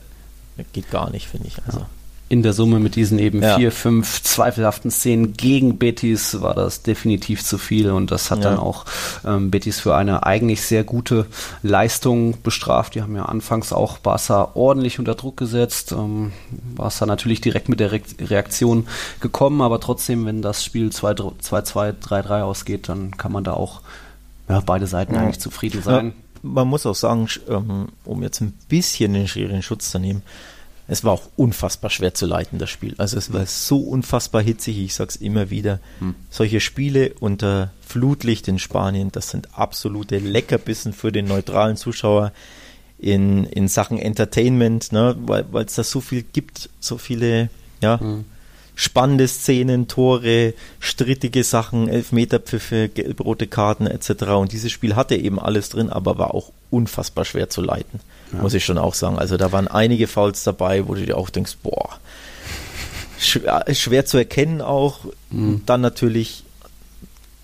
geht gar nicht, finde ich. Also. Ja in der Summe mit diesen eben ja. vier, fünf zweifelhaften Szenen gegen Betis war das definitiv zu viel und das hat ja. dann auch ähm, Betis für eine eigentlich sehr gute Leistung bestraft. Die haben ja anfangs auch Barca ordentlich unter Druck gesetzt. Ähm, Barca natürlich direkt mit der Re Reaktion gekommen, aber trotzdem, wenn das Spiel 2-2, 3-3 ausgeht, dann kann man da auch ja, beide Seiten eigentlich zufrieden sein. man muss auch sagen, ähm, um jetzt ein bisschen den Schiri in Schutz zu nehmen, es war auch unfassbar schwer zu leiten, das Spiel. Also es war so unfassbar hitzig, ich sag's immer wieder. Hm. Solche Spiele unter Flutlicht in Spanien, das sind absolute Leckerbissen für den neutralen Zuschauer in, in Sachen Entertainment, ne? weil es da so viel gibt, so viele, ja, hm. Spannende Szenen, Tore, strittige Sachen, Elfmeterpfiffe, gelb-rote Karten etc. Und dieses Spiel hatte eben alles drin, aber war auch unfassbar schwer zu leiten ja. muss ich schon auch sagen. Also da waren einige Fouls dabei, wo du dir auch denkst, boah, schwer, schwer zu erkennen auch. Mhm. Dann natürlich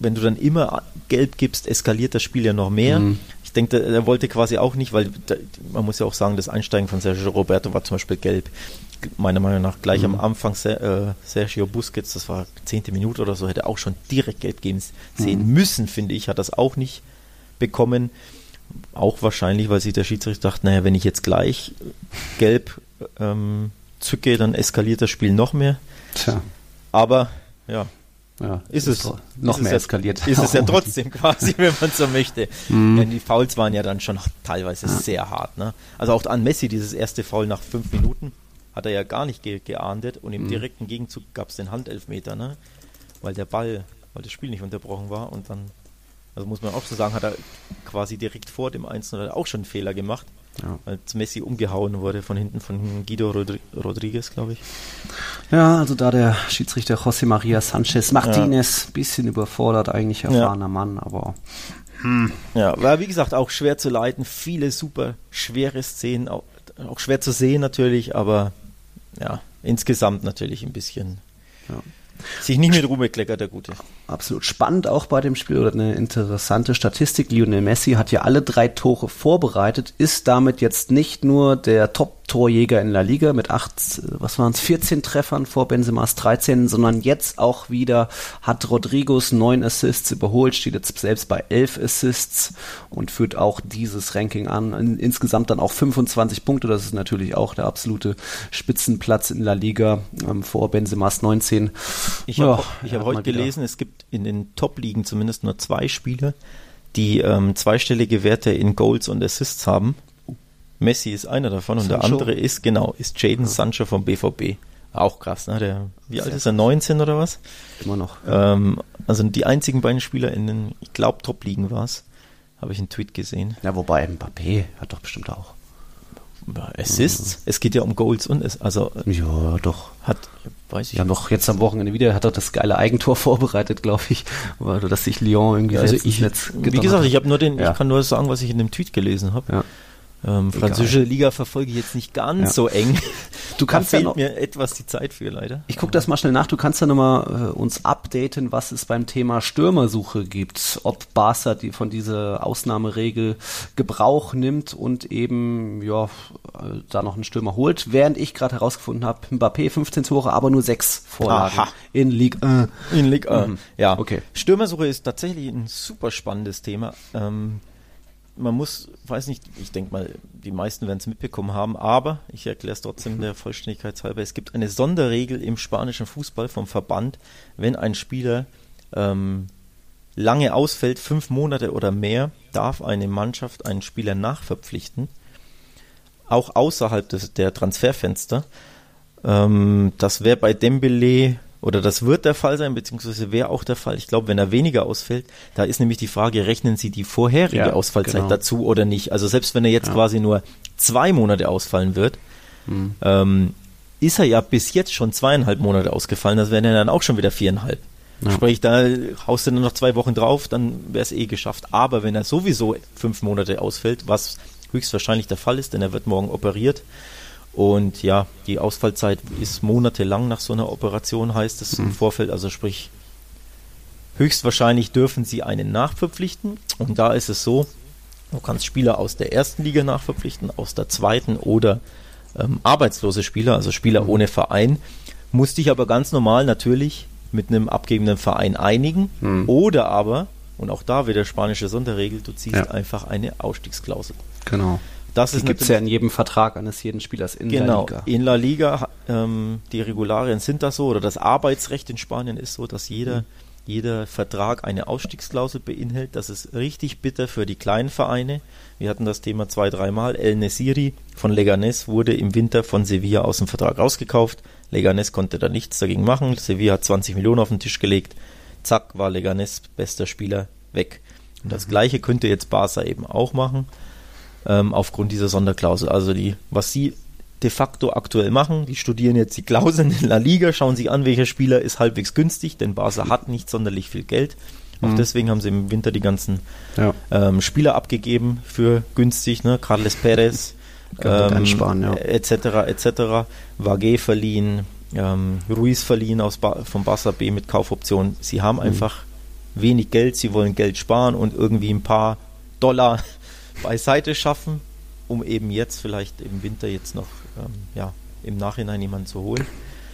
wenn du dann immer gelb gibst, eskaliert das Spiel ja noch mehr. Mhm. Denke, er wollte quasi auch nicht, weil man muss ja auch sagen, das Einsteigen von Sergio Roberto war zum Beispiel gelb. Meiner Meinung nach gleich mhm. am Anfang äh, Sergio Busquets, das war zehnte Minute oder so, hätte auch schon direkt gelb geben sehen mhm. müssen, finde ich, hat das auch nicht bekommen. Auch wahrscheinlich, weil sich der Schiedsrichter dachte, naja, wenn ich jetzt gleich gelb ähm, zücke, dann eskaliert das Spiel noch mehr. Tja. Aber ja, ja, ist es noch ist mehr es eskaliert. Ist es ja trotzdem quasi, wenn man so möchte. Mhm. Denn die Fouls waren ja dann schon teilweise ja. sehr hart. Ne? Also auch an Messi, dieses erste Foul nach fünf Minuten, hat er ja gar nicht ge geahndet und im mhm. direkten Gegenzug gab es den Handelfmeter, ne? weil der Ball, weil das Spiel nicht unterbrochen war und dann, also muss man auch so sagen, hat er quasi direkt vor dem 1 auch schon einen Fehler gemacht. Ja. Als Messi umgehauen wurde von hinten von Guido Rodri Rodriguez, glaube ich. Ja, also da der Schiedsrichter José María Sánchez Martínez, ja. bisschen überfordert, eigentlich erfahrener ja. Mann, aber. Hm. Ja, war wie gesagt auch schwer zu leiten, viele super schwere Szenen, auch, auch schwer zu sehen natürlich, aber ja, insgesamt natürlich ein bisschen. Ja. Sich nicht mit Ruhe bekleckert, der Gute. Absolut spannend auch bei dem Spiel oder eine interessante Statistik. Lionel Messi hat ja alle drei Tore vorbereitet, ist damit jetzt nicht nur der Top-Torjäger in La Liga mit acht, was waren es, 14 Treffern vor Benzemas 13, sondern jetzt auch wieder hat Rodrigos neun Assists überholt, steht jetzt selbst bei elf Assists und führt auch dieses Ranking an. Insgesamt dann auch 25 Punkte, das ist natürlich auch der absolute Spitzenplatz in La Liga ähm, vor Benzemas 19. Ich habe ja, hab heute gelesen, es gibt in den Top-Ligen zumindest nur zwei Spieler, die ähm, zweistellige Werte in Goals und Assists haben. Messi ist einer davon Sancho. und der andere ist, genau, ist Jaden ja. Sancho vom BVB. Auch krass, ne? Der, wie alt ist er? 19 oder was? Immer noch. Ähm, also die einzigen beiden Spieler in den, ich glaube, Top-Ligen war es. Habe ich einen Tweet gesehen. Ja, wobei Mbappé hat doch bestimmt auch. Assists. Mhm. Es geht ja um Goals und es, also ja doch hat weiß ich. Ja noch jetzt am Wochenende wieder hat er das geile Eigentor vorbereitet, glaube ich, weil dass sich Lyon irgendwie ja, also ich, Netz Wie gesagt, ich habe nur den, ja. ich kann nur sagen, was ich in dem Tweet gelesen habe. Ja. Ähm, französische Liga verfolge ich jetzt nicht ganz ja. so eng. Du kannst da fehlt ja noch, mir etwas die Zeit für leider. Ich gucke das mal schnell nach. Du kannst ja nochmal äh, uns updaten, was es beim Thema Stürmersuche gibt. Ob Barca die von dieser Ausnahmeregel Gebrauch nimmt und eben ja äh, da noch einen Stürmer holt. Während ich gerade herausgefunden habe, Mbappé 15 Tore, aber nur 6 Vorlagen Aha. in Ligue 1. In Ligue 1. Mhm. Ja, okay. Stürmersuche ist tatsächlich ein super spannendes Thema. Ähm, man muss, weiß nicht, ich denke mal, die meisten werden es mitbekommen haben, aber ich erkläre es trotzdem der Vollständigkeit halber. Es gibt eine Sonderregel im spanischen Fußball vom Verband, wenn ein Spieler ähm, lange ausfällt, fünf Monate oder mehr, darf eine Mannschaft einen Spieler nachverpflichten, auch außerhalb des, der Transferfenster. Ähm, das wäre bei Dembele oder das wird der Fall sein, beziehungsweise wäre auch der Fall. Ich glaube, wenn er weniger ausfällt, da ist nämlich die Frage, rechnen Sie die vorherige ja, Ausfallzeit genau. dazu oder nicht? Also selbst wenn er jetzt ja. quasi nur zwei Monate ausfallen wird, mhm. ähm, ist er ja bis jetzt schon zweieinhalb Monate ausgefallen, das wären ja dann auch schon wieder viereinhalb. Ja. Sprich, da haust du dann noch zwei Wochen drauf, dann wäre es eh geschafft. Aber wenn er sowieso fünf Monate ausfällt, was höchstwahrscheinlich der Fall ist, denn er wird morgen operiert, und ja, die Ausfallzeit ist monatelang nach so einer Operation, heißt es mhm. im Vorfeld. Also sprich, höchstwahrscheinlich dürfen sie einen nachverpflichten. Und da ist es so, du kannst Spieler aus der ersten Liga nachverpflichten, aus der zweiten oder ähm, arbeitslose Spieler, also Spieler mhm. ohne Verein. Musst dich aber ganz normal natürlich mit einem abgebenden Verein einigen. Mhm. Oder aber, und auch da wieder spanische Sonderregel, du ziehst ja. einfach eine Ausstiegsklausel. Genau. Das gibt es ja in jedem Vertrag eines jeden Spielers in genau, La Liga. In La Liga, ähm, die Regularien sind das so, oder das Arbeitsrecht in Spanien ist so, dass jeder, mhm. jeder Vertrag eine Ausstiegsklausel beinhält. Das ist richtig bitter für die kleinen Vereine. Wir hatten das Thema zwei, dreimal. El Nesiri von Leganés wurde im Winter von Sevilla aus dem Vertrag rausgekauft. Leganés konnte da nichts dagegen machen. Sevilla hat 20 Millionen auf den Tisch gelegt. Zack, war Leganés bester Spieler weg. Und das mhm. gleiche könnte jetzt Barca eben auch machen ähm, aufgrund dieser Sonderklausel. Also die, was sie de facto aktuell machen, die studieren jetzt die Klauseln in La Liga, schauen sich an, welcher Spieler ist halbwegs günstig, denn Barca hat nicht sonderlich viel Geld. Auch mhm. deswegen haben sie im Winter die ganzen ja. ähm, Spieler abgegeben für günstig, ne? Carles Perez, ähm, ja. etc. etc. Vage verliehen, ähm, Ruiz verliehen aus ba vom Barca B mit Kaufoption. Sie haben mhm. einfach wenig Geld, sie wollen Geld sparen und irgendwie ein paar Dollar beiseite schaffen, um eben jetzt vielleicht im Winter jetzt noch ähm, ja, im Nachhinein jemanden zu holen.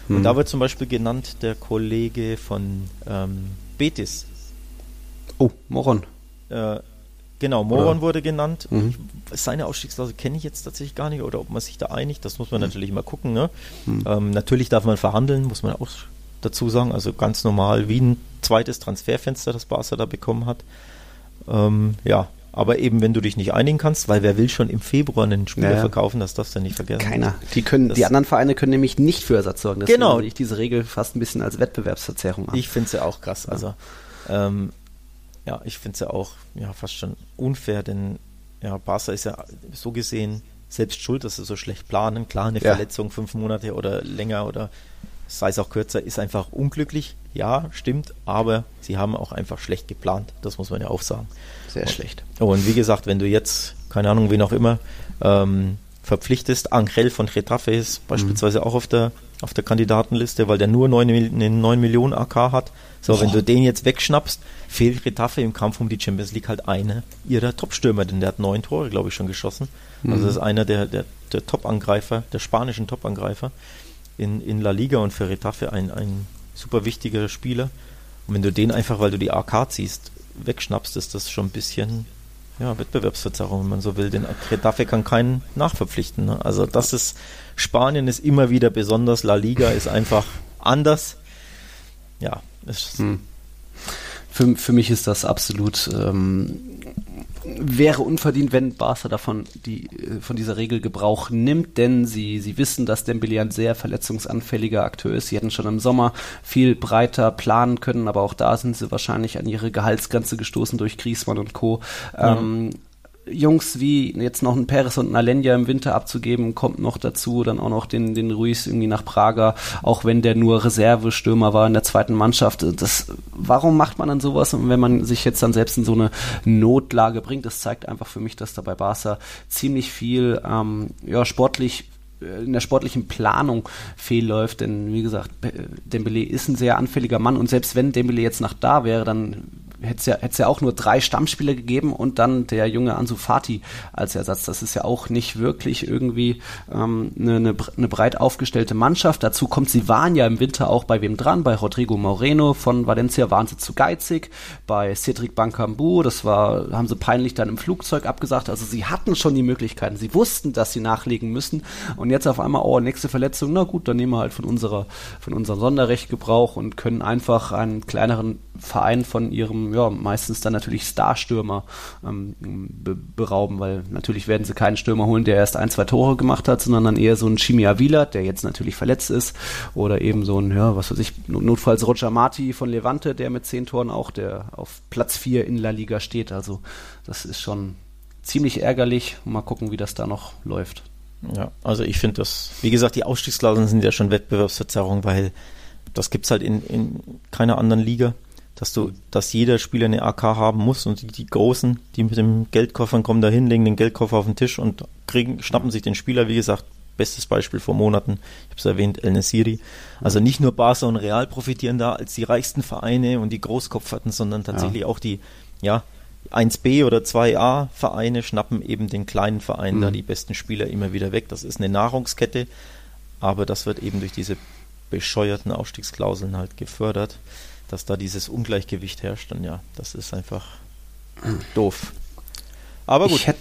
Und hm. da wird zum Beispiel genannt der Kollege von ähm, Betis. Oh, Moron. Äh, genau, Moron oder? wurde genannt. Mhm. Seine Ausstiegsklausel kenne ich jetzt tatsächlich gar nicht oder ob man sich da einigt, das muss man mhm. natürlich mal gucken. Ne? Mhm. Ähm, natürlich darf man verhandeln, muss man auch dazu sagen. Also ganz normal wie ein zweites Transferfenster, das Barca da bekommen hat. Ähm, ja, aber eben, wenn du dich nicht einigen kannst, weil wer will schon im Februar einen Spieler ja, verkaufen, das darfst du nicht vergessen. Keiner. Die können, das die anderen Vereine können nämlich nicht für Ersatz sorgen. Deswegen genau. ich diese Regel fast ein bisschen als Wettbewerbsverzerrung an. Ich finde es ja auch krass. Also, ähm, ja, ich finde es ja auch ja, fast schon unfair, denn ja, Barca ist ja so gesehen selbst schuld, dass sie so schlecht planen. Klar, eine ja. Verletzung fünf Monate oder länger oder sei es auch kürzer, ist einfach unglücklich. Ja, stimmt, aber sie haben auch einfach schlecht geplant. Das muss man ja auch sagen. Sehr und, schlecht. Und wie gesagt, wenn du jetzt, keine Ahnung, wen auch immer, ähm, verpflichtest, Angrell von Getafe ist beispielsweise mhm. auch auf der, auf der Kandidatenliste, weil der nur 9, eine 9 Millionen AK hat. So, Boah. wenn du den jetzt wegschnappst, fehlt Getafe im Kampf um die Champions League halt eine ihrer Top-Stürmer, denn der hat neun Tore, glaube ich, schon geschossen. Also mhm. Also das ist einer der, der, der Top-Angreifer, der spanischen Top-Angreifer in, in La Liga und für Retafe ein, ein super wichtiger Spieler. Und wenn du den einfach, weil du die AK ziehst, wegschnappst, ist das schon ein bisschen ja, Wettbewerbsverzerrung, wenn man so will. Den Retafe kann keinen nachverpflichten. Ne? Also das ist, Spanien ist immer wieder besonders, La Liga ist einfach anders. Ja, ist hm. für, für mich ist das absolut ähm, wäre unverdient, wenn Barca davon die, äh, von dieser Regel Gebrauch nimmt, denn sie, sie wissen, dass Dembele ein sehr verletzungsanfälliger Akteur ist. Sie hätten schon im Sommer viel breiter planen können, aber auch da sind sie wahrscheinlich an ihre Gehaltsgrenze gestoßen durch Griezmann und Co. Mhm. Ähm, Jungs wie jetzt noch ein Peres und ein Alenya im Winter abzugeben, kommt noch dazu, dann auch noch den, den Ruiz irgendwie nach Prager, auch wenn der nur Reservestürmer war in der zweiten Mannschaft. Das, warum macht man dann sowas? Und wenn man sich jetzt dann selbst in so eine Notlage bringt, das zeigt einfach für mich, dass da bei Barca ziemlich viel ähm, ja, sportlich in der sportlichen Planung fehlläuft, denn wie gesagt, Dembele ist ein sehr anfälliger Mann und selbst wenn Dembele jetzt nach da wäre, dann hätte es ja, ja auch nur drei Stammspieler gegeben und dann der junge Ansu Fati als Ersatz. Das ist ja auch nicht wirklich irgendwie ähm, eine, eine, eine breit aufgestellte Mannschaft. Dazu kommt, sie waren ja im Winter auch bei wem dran? Bei Rodrigo Moreno von Valencia waren sie zu geizig, bei Cedric Bancambu, das war, haben sie peinlich dann im Flugzeug abgesagt. Also sie hatten schon die Möglichkeiten, sie wussten, dass sie nachlegen müssen und jetzt auf einmal, oh, nächste Verletzung, na gut, dann nehmen wir halt von unserer, von unserem Sonderrecht Gebrauch und können einfach einen kleineren Verein von ihrem ja, meistens dann natürlich Starstürmer ähm, be berauben, weil natürlich werden sie keinen Stürmer holen, der erst ein, zwei Tore gemacht hat, sondern dann eher so ein Chimia Wieler, der jetzt natürlich verletzt ist, oder eben so ein, ja, was weiß ich, notfalls Roger Marti von Levante, der mit zehn Toren auch, der auf Platz vier in La Liga steht. Also das ist schon ziemlich ärgerlich. Mal gucken, wie das da noch läuft. Ja, also ich finde das, wie gesagt, die Ausstiegsklauseln sind ja schon Wettbewerbsverzerrung, weil das gibt es halt in, in keiner anderen Liga dass du, dass jeder Spieler eine AK haben muss und die, die Großen, die mit dem Geldkoffern kommen dahin, legen den Geldkoffer auf den Tisch und kriegen, schnappen sich den Spieler, wie gesagt, bestes Beispiel vor Monaten, ich habe es erwähnt, El Nesiri. Also nicht nur Barca und Real profitieren da als die reichsten Vereine und die Großkopferten, sondern tatsächlich ja. auch die, ja, 1B oder 2A Vereine schnappen eben den kleinen Vereinen mhm. da die besten Spieler immer wieder weg. Das ist eine Nahrungskette, aber das wird eben durch diese bescheuerten Aufstiegsklauseln halt gefördert dass da dieses Ungleichgewicht herrscht. Und ja, das ist einfach doof. Aber gut. Ich hätte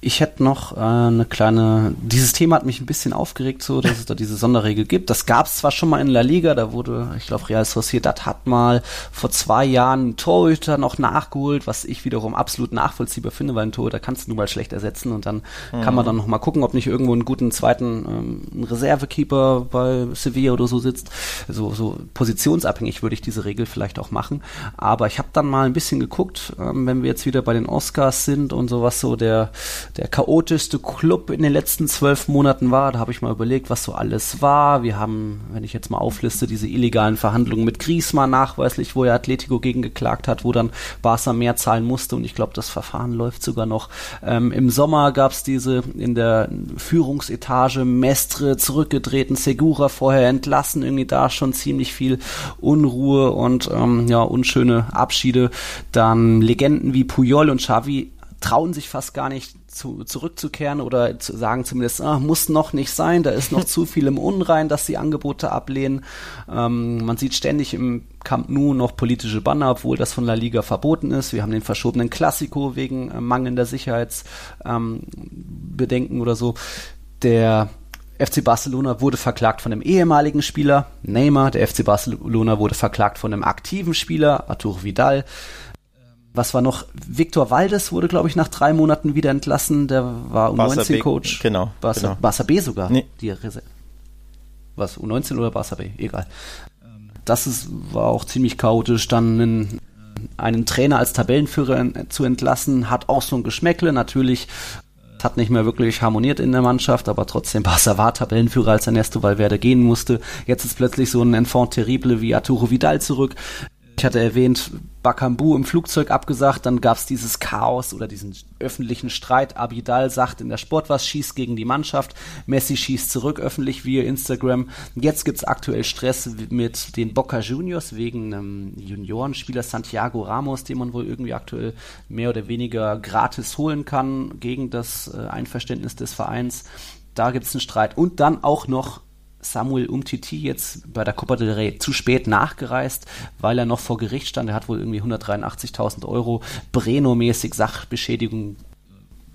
ich hätte noch äh, eine kleine. Dieses Thema hat mich ein bisschen aufgeregt, so dass es da diese Sonderregel gibt. Das gab es zwar schon mal in La Liga, da wurde, ich glaube, Real Sociedad hat mal vor zwei Jahren einen Torhüter noch nachgeholt, was ich wiederum absolut nachvollziehbar finde, weil ein Torhüter kannst du nun mal schlecht ersetzen und dann mhm. kann man dann noch mal gucken, ob nicht irgendwo einen guten zweiten ähm, Reservekeeper bei Sevilla oder so sitzt. So, so positionsabhängig würde ich diese Regel vielleicht auch machen. Aber ich habe dann mal ein bisschen geguckt, ähm, wenn wir jetzt wieder bei den Oscars sind und sowas so der der, chaotischste Club in den letzten zwölf Monaten war. Da habe ich mal überlegt, was so alles war. Wir haben, wenn ich jetzt mal aufliste, diese illegalen Verhandlungen mit Griezmann nachweislich, wo er Atletico gegen geklagt hat, wo dann Barca mehr zahlen musste und ich glaube, das Verfahren läuft sogar noch. Ähm, Im Sommer gab es diese in der Führungsetage Mestre zurückgetreten, Segura vorher entlassen, irgendwie da schon ziemlich viel Unruhe und ähm, ja, unschöne Abschiede. Dann Legenden wie Puyol und Xavi trauen sich fast gar nicht zu, zurückzukehren oder zu sagen zumindest, ah, muss noch nicht sein, da ist noch zu viel im Unrein, dass sie Angebote ablehnen. Ähm, man sieht ständig im Camp Nou noch politische Banner, obwohl das von La Liga verboten ist. Wir haben den verschobenen Klassiko wegen äh, mangelnder Sicherheitsbedenken ähm, oder so. Der FC Barcelona wurde verklagt von einem ehemaligen Spieler, Neymar. Der FC Barcelona wurde verklagt von einem aktiven Spieler, Arturo Vidal was war noch? Victor Valdes wurde, glaube ich, nach drei Monaten wieder entlassen. Der war U19-Coach. Genau, Barca, genau. Barca B sogar. Nee. Die was, U19 oder Barca B? Egal. Das ist, war auch ziemlich chaotisch. Dann einen, einen Trainer als Tabellenführer zu entlassen, hat auch so ein Geschmäckle. Natürlich hat nicht mehr wirklich harmoniert in der Mannschaft, aber trotzdem Barca war Tabellenführer, als Ernesto Valverde gehen musste. Jetzt ist plötzlich so ein Enfant terrible wie Arturo Vidal zurück. Ich hatte erwähnt, Bakambu im Flugzeug abgesagt, dann gab es dieses Chaos oder diesen öffentlichen Streit. Abidal sagt in der Sport was, schießt gegen die Mannschaft, Messi schießt zurück öffentlich via Instagram. Jetzt gibt es aktuell Stress mit den Boca Juniors wegen einem Juniorenspieler Santiago Ramos, den man wohl irgendwie aktuell mehr oder weniger gratis holen kann gegen das äh, Einverständnis des Vereins. Da gibt es einen Streit. Und dann auch noch Samuel Umtiti jetzt bei der Copa del Rey zu spät nachgereist, weil er noch vor Gericht stand. Er hat wohl irgendwie 183.000 Euro Breno-mäßig Sachbeschädigung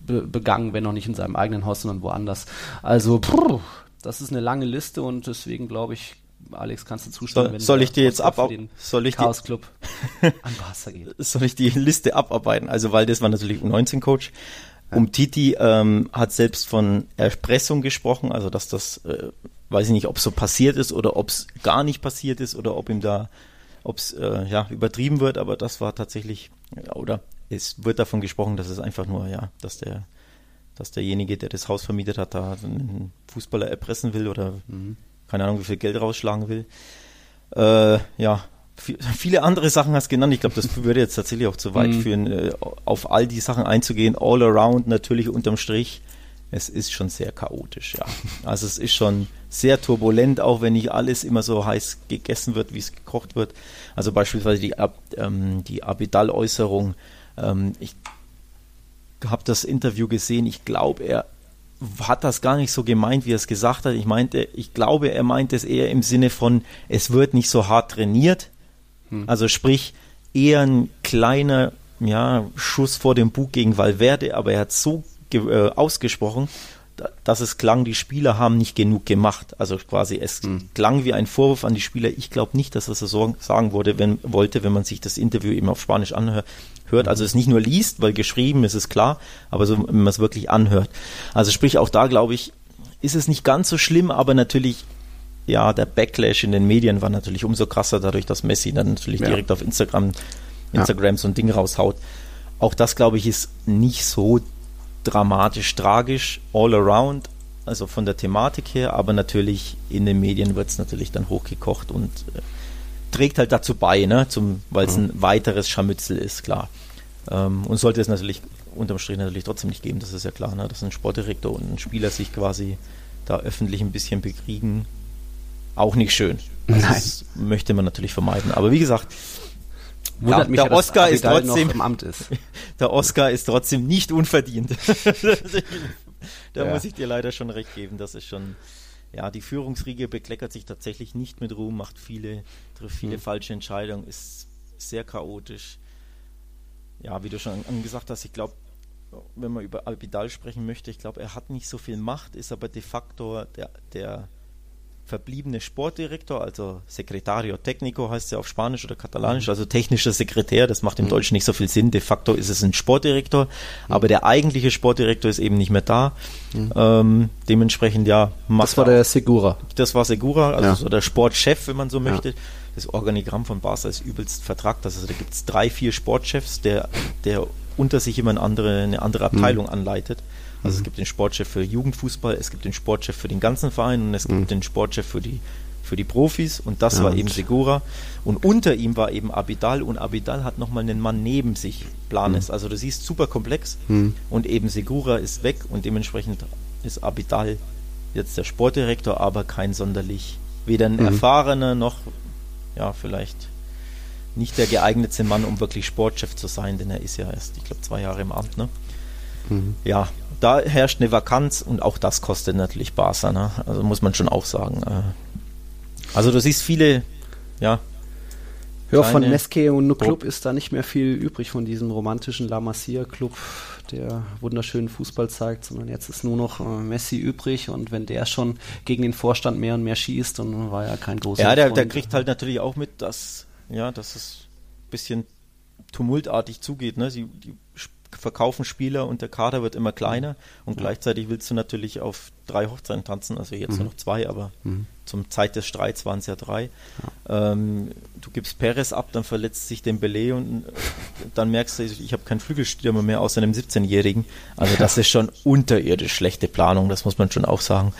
be begangen, wenn noch nicht in seinem eigenen Haus, sondern woanders. Also, pff, das ist eine lange Liste und deswegen glaube ich, Alex, kannst du zustimmen, soll, wenn soll ich dir jetzt ab, soll ich Chaos Club an Barca geht? Soll ich die Liste abarbeiten? Also, weil das war natürlich U19-Coach. Um Titi ähm, hat selbst von Erpressung gesprochen, also dass das äh, weiß ich nicht, ob es so passiert ist oder ob es gar nicht passiert ist oder ob ihm da, ob es äh, ja übertrieben wird, aber das war tatsächlich, oder es wird davon gesprochen, dass es einfach nur, ja, dass der, dass derjenige, der das Haus vermietet hat, da einen Fußballer erpressen will oder mhm. keine Ahnung, wie viel Geld rausschlagen will. Äh, ja, viele andere Sachen hast du genannt. Ich glaube, das würde jetzt tatsächlich auch zu weit mhm. führen, äh, auf all die Sachen einzugehen. All around natürlich unterm Strich es ist schon sehr chaotisch, ja. Also es ist schon sehr turbulent, auch wenn nicht alles immer so heiß gegessen wird, wie es gekocht wird. Also beispielsweise die, ähm, die Abidal-Äußerung. Ähm, ich habe das Interview gesehen. Ich glaube, er hat das gar nicht so gemeint, wie er es gesagt hat. Ich meinte, ich glaube, er meint es eher im Sinne von, es wird nicht so hart trainiert. Hm. Also sprich, eher ein kleiner ja, Schuss vor dem Bug gegen Valverde, aber er hat so äh, ausgesprochen, dass es klang, die Spieler haben nicht genug gemacht. Also quasi, es mhm. klang wie ein Vorwurf an die Spieler. Ich glaube nicht, dass er so sagen wurde, wenn, wollte, wenn man sich das Interview eben auf Spanisch anhört. Hört. Also es nicht nur liest, weil geschrieben ist es klar, aber so, wenn man es wirklich anhört. Also sprich, auch da glaube ich, ist es nicht ganz so schlimm, aber natürlich, ja, der Backlash in den Medien war natürlich umso krasser, dadurch, dass Messi dann natürlich ja. direkt auf Instagram, Instagram ja. so ein Ding raushaut. Auch das, glaube ich, ist nicht so dramatisch, tragisch, all around, also von der Thematik her, aber natürlich in den Medien wird es natürlich dann hochgekocht und äh, trägt halt dazu bei, ne, weil es ein weiteres Scharmützel ist, klar. Ähm, und sollte es natürlich unterm Strich natürlich trotzdem nicht geben, das ist ja klar, ne, dass ein Sportdirektor und ein Spieler sich quasi da öffentlich ein bisschen bekriegen, auch nicht schön. Also das möchte man natürlich vermeiden. Aber wie gesagt, Wundert mich, der ja, Oscar ist trotzdem im Amt ist. Der Oscar ist trotzdem nicht unverdient. da ja. muss ich dir leider schon recht geben. Das ist schon, ja, die Führungsriege bekleckert sich tatsächlich nicht mit Ruhm, macht viele, trifft viele hm. falsche Entscheidungen, ist sehr chaotisch. Ja, wie du schon angesagt hast, ich glaube, wenn man über Albidal sprechen möchte, ich glaube, er hat nicht so viel Macht, ist aber de facto der, der verbliebene Sportdirektor, also Secretario Técnico heißt ja auf Spanisch oder Katalanisch, also technischer Sekretär, das macht im mhm. Deutschen nicht so viel Sinn. De facto ist es ein Sportdirektor, aber der eigentliche Sportdirektor ist eben nicht mehr da. Mhm. Ähm, dementsprechend ja. Das war der Segura. Das war Segura, also ja. so der Sportchef, wenn man so möchte. Ja. Das Organigramm von Barca ist übelst vertragt. Also da gibt es drei, vier Sportchefs. Der, der unter sich immer eine andere, eine andere Abteilung mhm. anleitet. Also es gibt den Sportchef für Jugendfußball, es gibt den Sportchef für den ganzen Verein und es gibt mhm. den Sportchef für die für die Profis und das ja, war eben Segura und unter ihm war eben Abidal und Abidal hat nochmal einen Mann neben sich, Planes. Mhm. Also du siehst super komplex mhm. und eben Segura ist weg und dementsprechend ist Abidal jetzt der Sportdirektor, aber kein sonderlich, weder ein mhm. erfahrener noch, ja, vielleicht nicht der geeignete Mann, um wirklich Sportchef zu sein, denn er ist ja erst, ich glaube, zwei Jahre im Amt, ne? Mhm. Ja, da herrscht eine Vakanz und auch das kostet natürlich Barca, ne? Also muss man schon auch sagen. Äh. Also du siehst viele, ja. Ja, von Meske und Club ist da nicht mehr viel übrig von diesem romantischen La Masia Club, der wunderschönen Fußball zeigt, sondern jetzt ist nur noch äh, Messi übrig und wenn der schon gegen den Vorstand mehr und mehr schießt, dann war er kein großer Ja, der, der kriegt halt natürlich auch mit, dass, ja, dass es ein bisschen tumultartig zugeht. Ne? Sie, die verkaufen Spieler und der Kader wird immer kleiner und ja. gleichzeitig willst du natürlich auf drei Hochzeiten tanzen, also jetzt mhm. nur noch zwei, aber mhm. zum Zeit des Streits waren es ja drei. Ja. Ähm, du gibst Perez ab, dann verletzt sich Dembele und dann merkst du, ich habe keinen Flügelstürmer mehr außer einem 17-Jährigen. Also das ist schon unterirdisch schlechte Planung, das muss man schon auch sagen.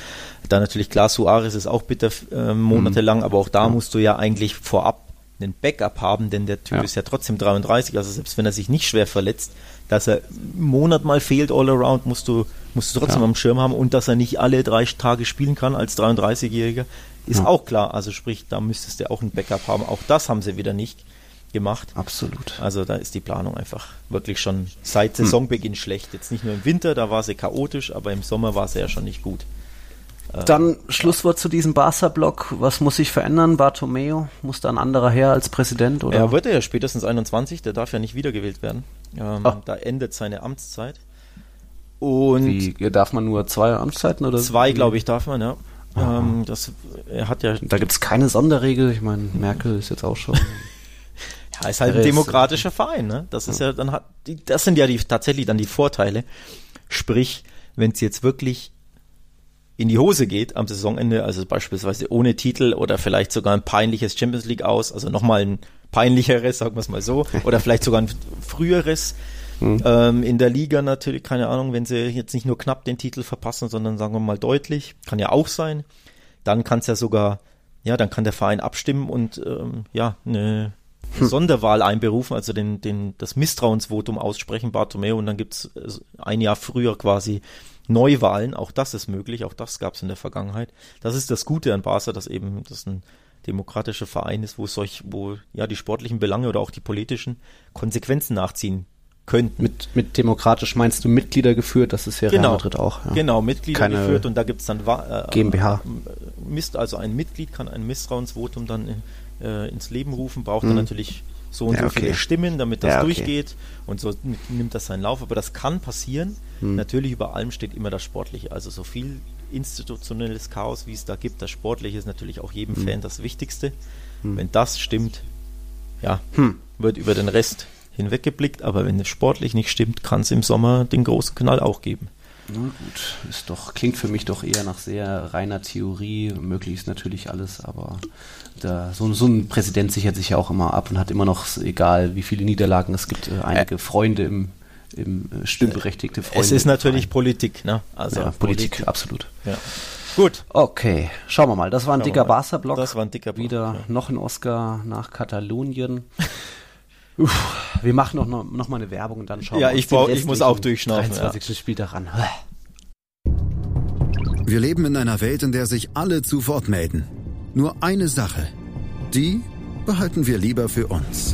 Dann natürlich klar, Suarez ist auch bitter äh, monatelang, mhm. aber auch da musst du ja eigentlich vorab einen Backup haben, denn der Typ ja. ist ja trotzdem 33, also selbst wenn er sich nicht schwer verletzt, dass er einen Monat mal fehlt all around, musst du, musst du trotzdem ja. am Schirm haben und dass er nicht alle drei Tage spielen kann als 33-Jähriger, ist ja. auch klar. Also sprich, da müsstest du auch ein Backup haben. Auch das haben sie wieder nicht gemacht. Absolut. Also da ist die Planung einfach wirklich schon seit. Saisonbeginn hm. schlecht. Jetzt nicht nur im Winter, da war sie chaotisch, aber im Sommer war sie ja schon nicht gut. Äh, Dann Schlusswort zu diesem Barca-Block. Was muss sich verändern? Bartomeo muss da ein anderer her als Präsident? Oder? Er wird ja spätestens 21, der darf ja nicht wiedergewählt werden. Ähm, ah. Da endet seine Amtszeit. Und Wie, darf man nur zwei Amtszeiten oder? Zwei, glaube ich, darf man, ja. Ähm, das, er hat ja. Da gibt es keine Sonderregel. Ich meine, Merkel ist jetzt auch schon. ja, ist halt ein demokratischer Verein, ne? Das ist ja, dann hat, die, das sind ja die, tatsächlich dann die Vorteile. Sprich, wenn es jetzt wirklich in die Hose geht am Saisonende, also beispielsweise ohne Titel oder vielleicht sogar ein peinliches Champions League aus, also nochmal ein peinlicheres, sagen wir es mal so, oder vielleicht sogar ein früheres. Mhm. Ähm, in der Liga natürlich, keine Ahnung, wenn sie jetzt nicht nur knapp den Titel verpassen, sondern sagen wir mal deutlich, kann ja auch sein. Dann kann es ja sogar, ja, dann kann der Verein abstimmen und ähm, ja, eine hm. Sonderwahl einberufen, also den, den, das Misstrauensvotum aussprechen, Bartomeu, und dann gibt's äh, ein Jahr früher quasi Neuwahlen, auch das ist möglich, auch das gab es in der Vergangenheit. Das ist das Gute an Barca, dass eben das ein demokratischer Verein ist, wo solch, wo ja die sportlichen Belange oder auch die politischen Konsequenzen nachziehen könnten. Mit, mit demokratisch meinst du Mitglieder geführt, das ist ja genau, Real Madrid auch. Ja. Genau, Mitglieder Keine geführt und da gibt es dann äh, GmbH. Mist, also ein Mitglied kann ein Misstrauensvotum dann äh, ins Leben rufen, braucht dann natürlich so und ja, so okay. viele Stimmen, damit das ja, okay. durchgeht und so nimmt das seinen Lauf. Aber das kann passieren. Hm. Natürlich über allem steht immer das Sportliche. Also so viel institutionelles Chaos, wie es da gibt, das Sportliche ist natürlich auch jedem hm. Fan das Wichtigste. Hm. Wenn das stimmt, ja, hm. wird über den Rest hinweggeblickt. Aber wenn es sportlich nicht stimmt, kann es im Sommer den großen Knall auch geben. Na gut, ist doch, klingt für mich doch eher nach sehr reiner Theorie. Möglich ist natürlich alles, aber da, so, so, ein Präsident sichert sich ja auch immer ab und hat immer noch, egal wie viele Niederlagen es gibt, äh, einige Freunde im, im äh, stimmberechtigte Freunde. Es ist natürlich Politik, ne? Also ja, Politik, Politik, absolut. Ja. Gut. Okay, schauen wir mal. Das war ein Schauen dicker Barca-Block. Das war ein dicker Block. Wieder ja. noch ein Oscar nach Katalonien. Uff, wir machen noch, noch, noch mal eine Werbung und dann schauen ja, wir Ja, ich, ich muss auch durchschnaufen. 23. Ja. Spiel daran. Wir leben in einer Welt, in der sich alle zu Wort melden. Nur eine Sache. Die behalten wir lieber für uns.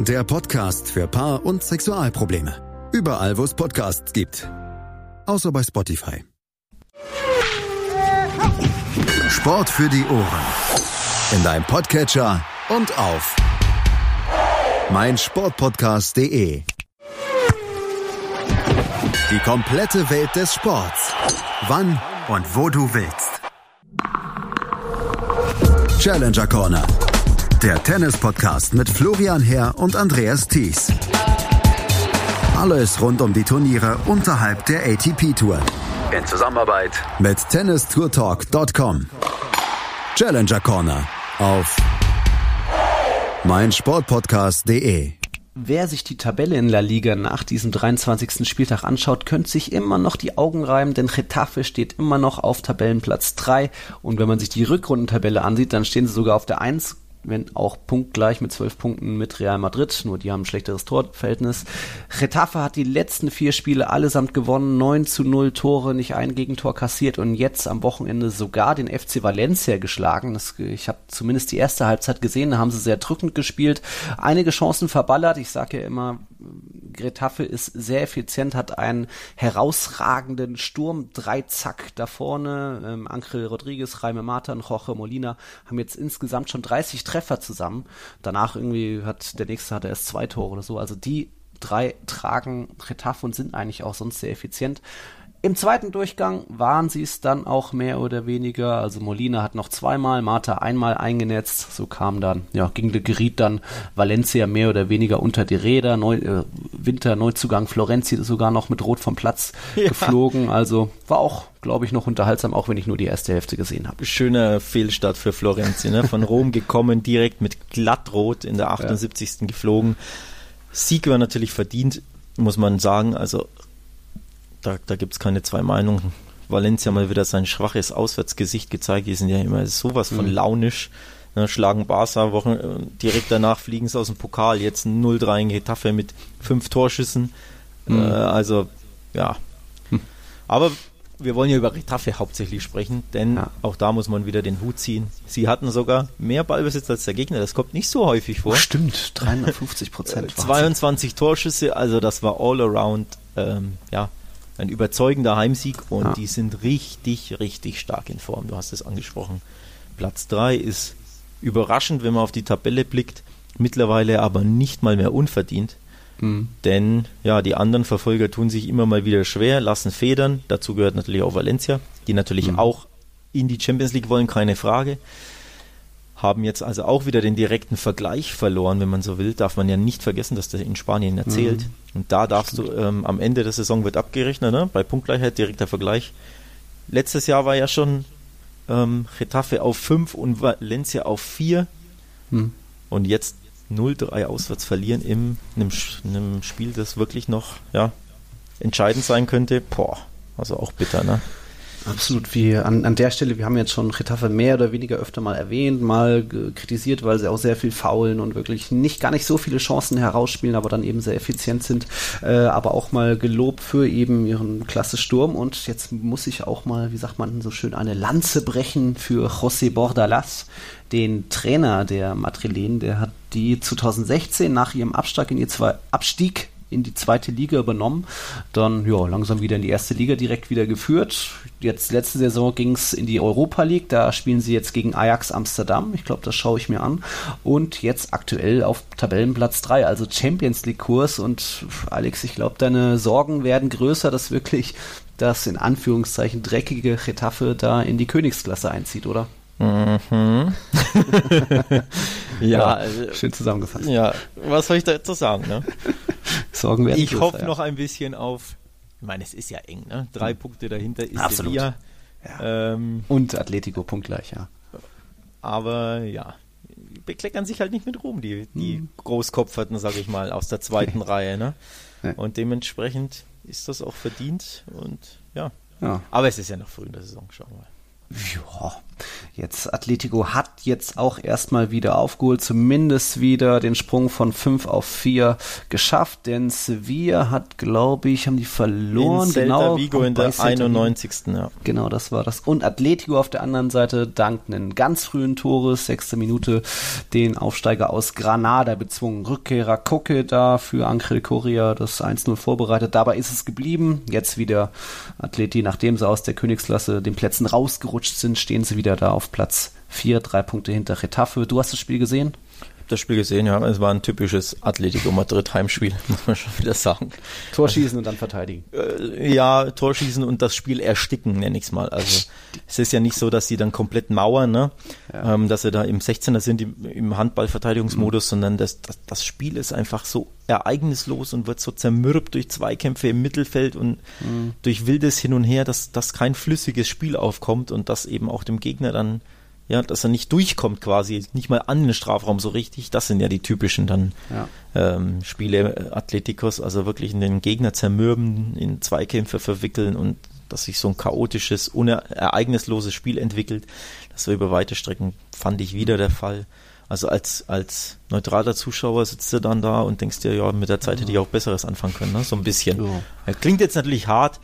der Podcast für Paar- und Sexualprobleme. Überall, wo es Podcasts gibt. außer bei Spotify. Sport für die Ohren. In deinem Podcatcher und auf meinsportpodcast.de. Die komplette Welt des Sports. Wann und wo du willst. Challenger Corner. Der Tennis-Podcast mit Florian Herr und Andreas Thies. Alles rund um die Turniere unterhalb der ATP-Tour. In Zusammenarbeit mit tennistourtalk.com. Challenger Corner auf meinsportpodcast.de. Wer sich die Tabelle in La Liga nach diesem 23. Spieltag anschaut, könnte sich immer noch die Augen reiben, denn Getafe steht immer noch auf Tabellenplatz 3 und wenn man sich die Rückrundentabelle ansieht, dann stehen sie sogar auf der 1 wenn auch punktgleich mit zwölf Punkten mit Real Madrid, nur die haben ein schlechteres Torverhältnis. Retafe hat die letzten vier Spiele allesamt gewonnen, 9 zu 0 Tore, nicht ein Gegentor kassiert und jetzt am Wochenende sogar den FC Valencia geschlagen. Das, ich habe zumindest die erste Halbzeit gesehen, da haben sie sehr drückend gespielt, einige Chancen verballert. Ich sage ja immer, Gretaffe ist sehr effizient, hat einen herausragenden Sturm, drei Zack da vorne. Ähm, Ankrel Rodriguez, Jaime Mata und Molina haben jetzt insgesamt schon 30 Treffer zusammen. Danach irgendwie hat der nächste hatte erst zwei Tore oder so. Also die drei tragen Getafe und sind eigentlich auch sonst sehr effizient. Im zweiten Durchgang waren sie es dann auch mehr oder weniger. Also Molina hat noch zweimal, Marta einmal eingenetzt. So kam dann, ja, ging, geriet dann Valencia mehr oder weniger unter die Räder. Neu, äh, Winter Neuzugang Florenzi sogar noch mit Rot vom Platz ja. geflogen. Also war auch, glaube ich, noch unterhaltsam, auch wenn ich nur die erste Hälfte gesehen habe. Schöner Fehlstart für Florenzi, ne? Von Rom gekommen, direkt mit glattrot in der 78. Ja. geflogen. Sieg war natürlich verdient, muss man sagen. Also da, da gibt es keine zwei Meinungen. Valencia mal wieder sein schwaches Auswärtsgesicht gezeigt. Die sind ja immer sowas von mhm. launisch. Ne, schlagen Barca Wochen äh, direkt danach fliegen sie aus dem Pokal. Jetzt 0-3 in Getafe mit fünf Torschüssen. Mhm. Äh, also ja. Hm. Aber wir wollen ja über Retafe hauptsächlich sprechen, denn ja. auch da muss man wieder den Hut ziehen. Sie hatten sogar mehr Ballbesitz als der Gegner. Das kommt nicht so häufig vor. Stimmt, 350 Prozent. 22 Torschüsse, also das war all around ähm, ja, ein überzeugender Heimsieg und ja. die sind richtig, richtig stark in Form. Du hast es angesprochen. Platz 3 ist überraschend, wenn man auf die Tabelle blickt, mittlerweile aber nicht mal mehr unverdient. Mhm. Denn ja, die anderen Verfolger tun sich immer mal wieder schwer, lassen Federn. Dazu gehört natürlich auch Valencia, die natürlich mhm. auch in die Champions League wollen, keine Frage haben jetzt also auch wieder den direkten Vergleich verloren, wenn man so will. Darf man ja nicht vergessen, dass das in Spanien erzählt. Mhm. Und da darfst Stimmt. du ähm, am Ende der Saison wird abgerechnet, ne? bei Punktgleichheit direkter Vergleich. Letztes Jahr war ja schon ähm, Getafe auf 5 und Valencia auf 4. Mhm. Und jetzt 0-3 auswärts verlieren in einem, einem Spiel, das wirklich noch ja, entscheidend sein könnte. Boah, also auch bitter, ne? Absolut, wie an, an der Stelle, wir haben jetzt schon Retafe mehr oder weniger öfter mal erwähnt, mal kritisiert, weil sie auch sehr viel faulen und wirklich nicht gar nicht so viele Chancen herausspielen, aber dann eben sehr effizient sind, äh, aber auch mal gelobt für eben ihren klasse Sturm. Und jetzt muss ich auch mal, wie sagt man so schön, eine Lanze brechen für José Bordalas, den Trainer der Madrilen, der hat die 2016 nach ihrem Abstieg in ihr zwei Abstieg in die zweite Liga übernommen, dann ja langsam wieder in die erste Liga direkt wieder geführt. Jetzt letzte Saison ging es in die Europa League, da spielen sie jetzt gegen Ajax Amsterdam. Ich glaube, das schaue ich mir an. Und jetzt aktuell auf Tabellenplatz 3, also Champions League Kurs. Und Alex, ich glaube, deine Sorgen werden größer, dass wirklich das in Anführungszeichen dreckige Getafe da in die Königsklasse einzieht, oder? Mhm. ja, ja also, schön zusammengefasst. Ja, was soll ich dazu sagen? Ne? Sorgen werden Ich hoffe ja. noch ein bisschen auf, ich meine, es ist ja eng, ne? Drei mhm. Punkte dahinter ist Absolut. Sevilla. Ja. Ähm, Und Atletico punktgleich, ja. Aber ja, bekleckern sich halt nicht mit Ruhm, die, die hm. Großkopferten, sag ich mal, aus der zweiten Reihe. Ne? Und dementsprechend ist das auch verdient und ja. ja. Aber es ist ja noch früh in der Saison, schauen wir mal. Ja, Jetzt Atletico hat jetzt auch erstmal wieder aufgeholt, zumindest wieder den Sprung von 5 auf 4 geschafft, denn Sevilla hat, glaube ich, haben die verloren. In Celta genau, Vigo in der 91. Ja. Genau, das war das. Und Atletico auf der anderen Seite dank einen ganz frühen Tores, sechste Minute, den Aufsteiger aus Granada bezwungen. Rückkehrer Koke da für Angel Correa das 1-0 vorbereitet. Dabei ist es geblieben. Jetzt wieder Atleti, nachdem sie aus der Königsklasse den Plätzen rausgerutscht sind, stehen sie wieder da auf Platz 4, drei Punkte hinter Retafe. Du hast das Spiel gesehen? Das Spiel gesehen, ja. Es war ein typisches Atletico Madrid Heimspiel, muss man schon wieder sagen. Torschießen und dann verteidigen. Äh, ja, Torschießen und das Spiel ersticken, nenne ich es mal. Also es ist ja nicht so, dass sie dann komplett mauern, ne? Ja. Ähm, dass sie da im 16er sind, im, im Handballverteidigungsmodus, mhm. sondern das, das, das Spiel ist einfach so ereignislos und wird so zermürbt durch Zweikämpfe im Mittelfeld und mhm. durch wildes Hin und Her, dass, dass kein flüssiges Spiel aufkommt und das eben auch dem Gegner dann ja, dass er nicht durchkommt quasi, nicht mal an den Strafraum so richtig. Das sind ja die typischen dann ja. ähm, Spiele Athletikos, also wirklich in den Gegner zermürben, in Zweikämpfe verwickeln und dass sich so ein chaotisches, ereignisloses Spiel entwickelt. Das war über weite Strecken, fand ich wieder der Fall. Also als, als neutraler Zuschauer sitzt du dann da und denkst dir, ja, mit der Zeit hätte ich auch Besseres anfangen können, ne? so ein bisschen. Ja. Klingt jetzt natürlich hart,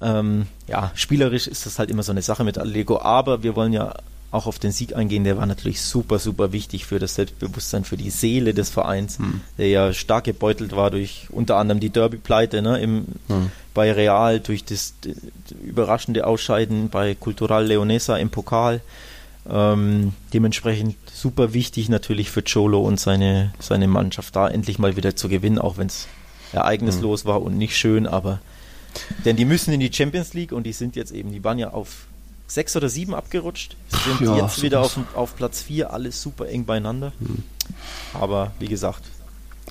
ähm, ja, spielerisch ist das halt immer so eine Sache mit Allego, aber wir wollen ja auch auf den Sieg eingehen, der war natürlich super, super wichtig für das Selbstbewusstsein, für die Seele des Vereins, hm. der ja stark gebeutelt war durch unter anderem die Derby-Pleite ne, hm. bei Real, durch das überraschende Ausscheiden bei Cultural Leonesa im Pokal. Ähm, dementsprechend super wichtig natürlich für Cholo und seine, seine Mannschaft da endlich mal wieder zu gewinnen, auch wenn es ereignislos hm. war und nicht schön, aber denn die müssen in die Champions League und die sind jetzt eben, die waren ja auf sechs oder sieben abgerutscht, sind ja, jetzt wieder auf, auf Platz vier, alles super eng beieinander. Hm. Aber wie gesagt,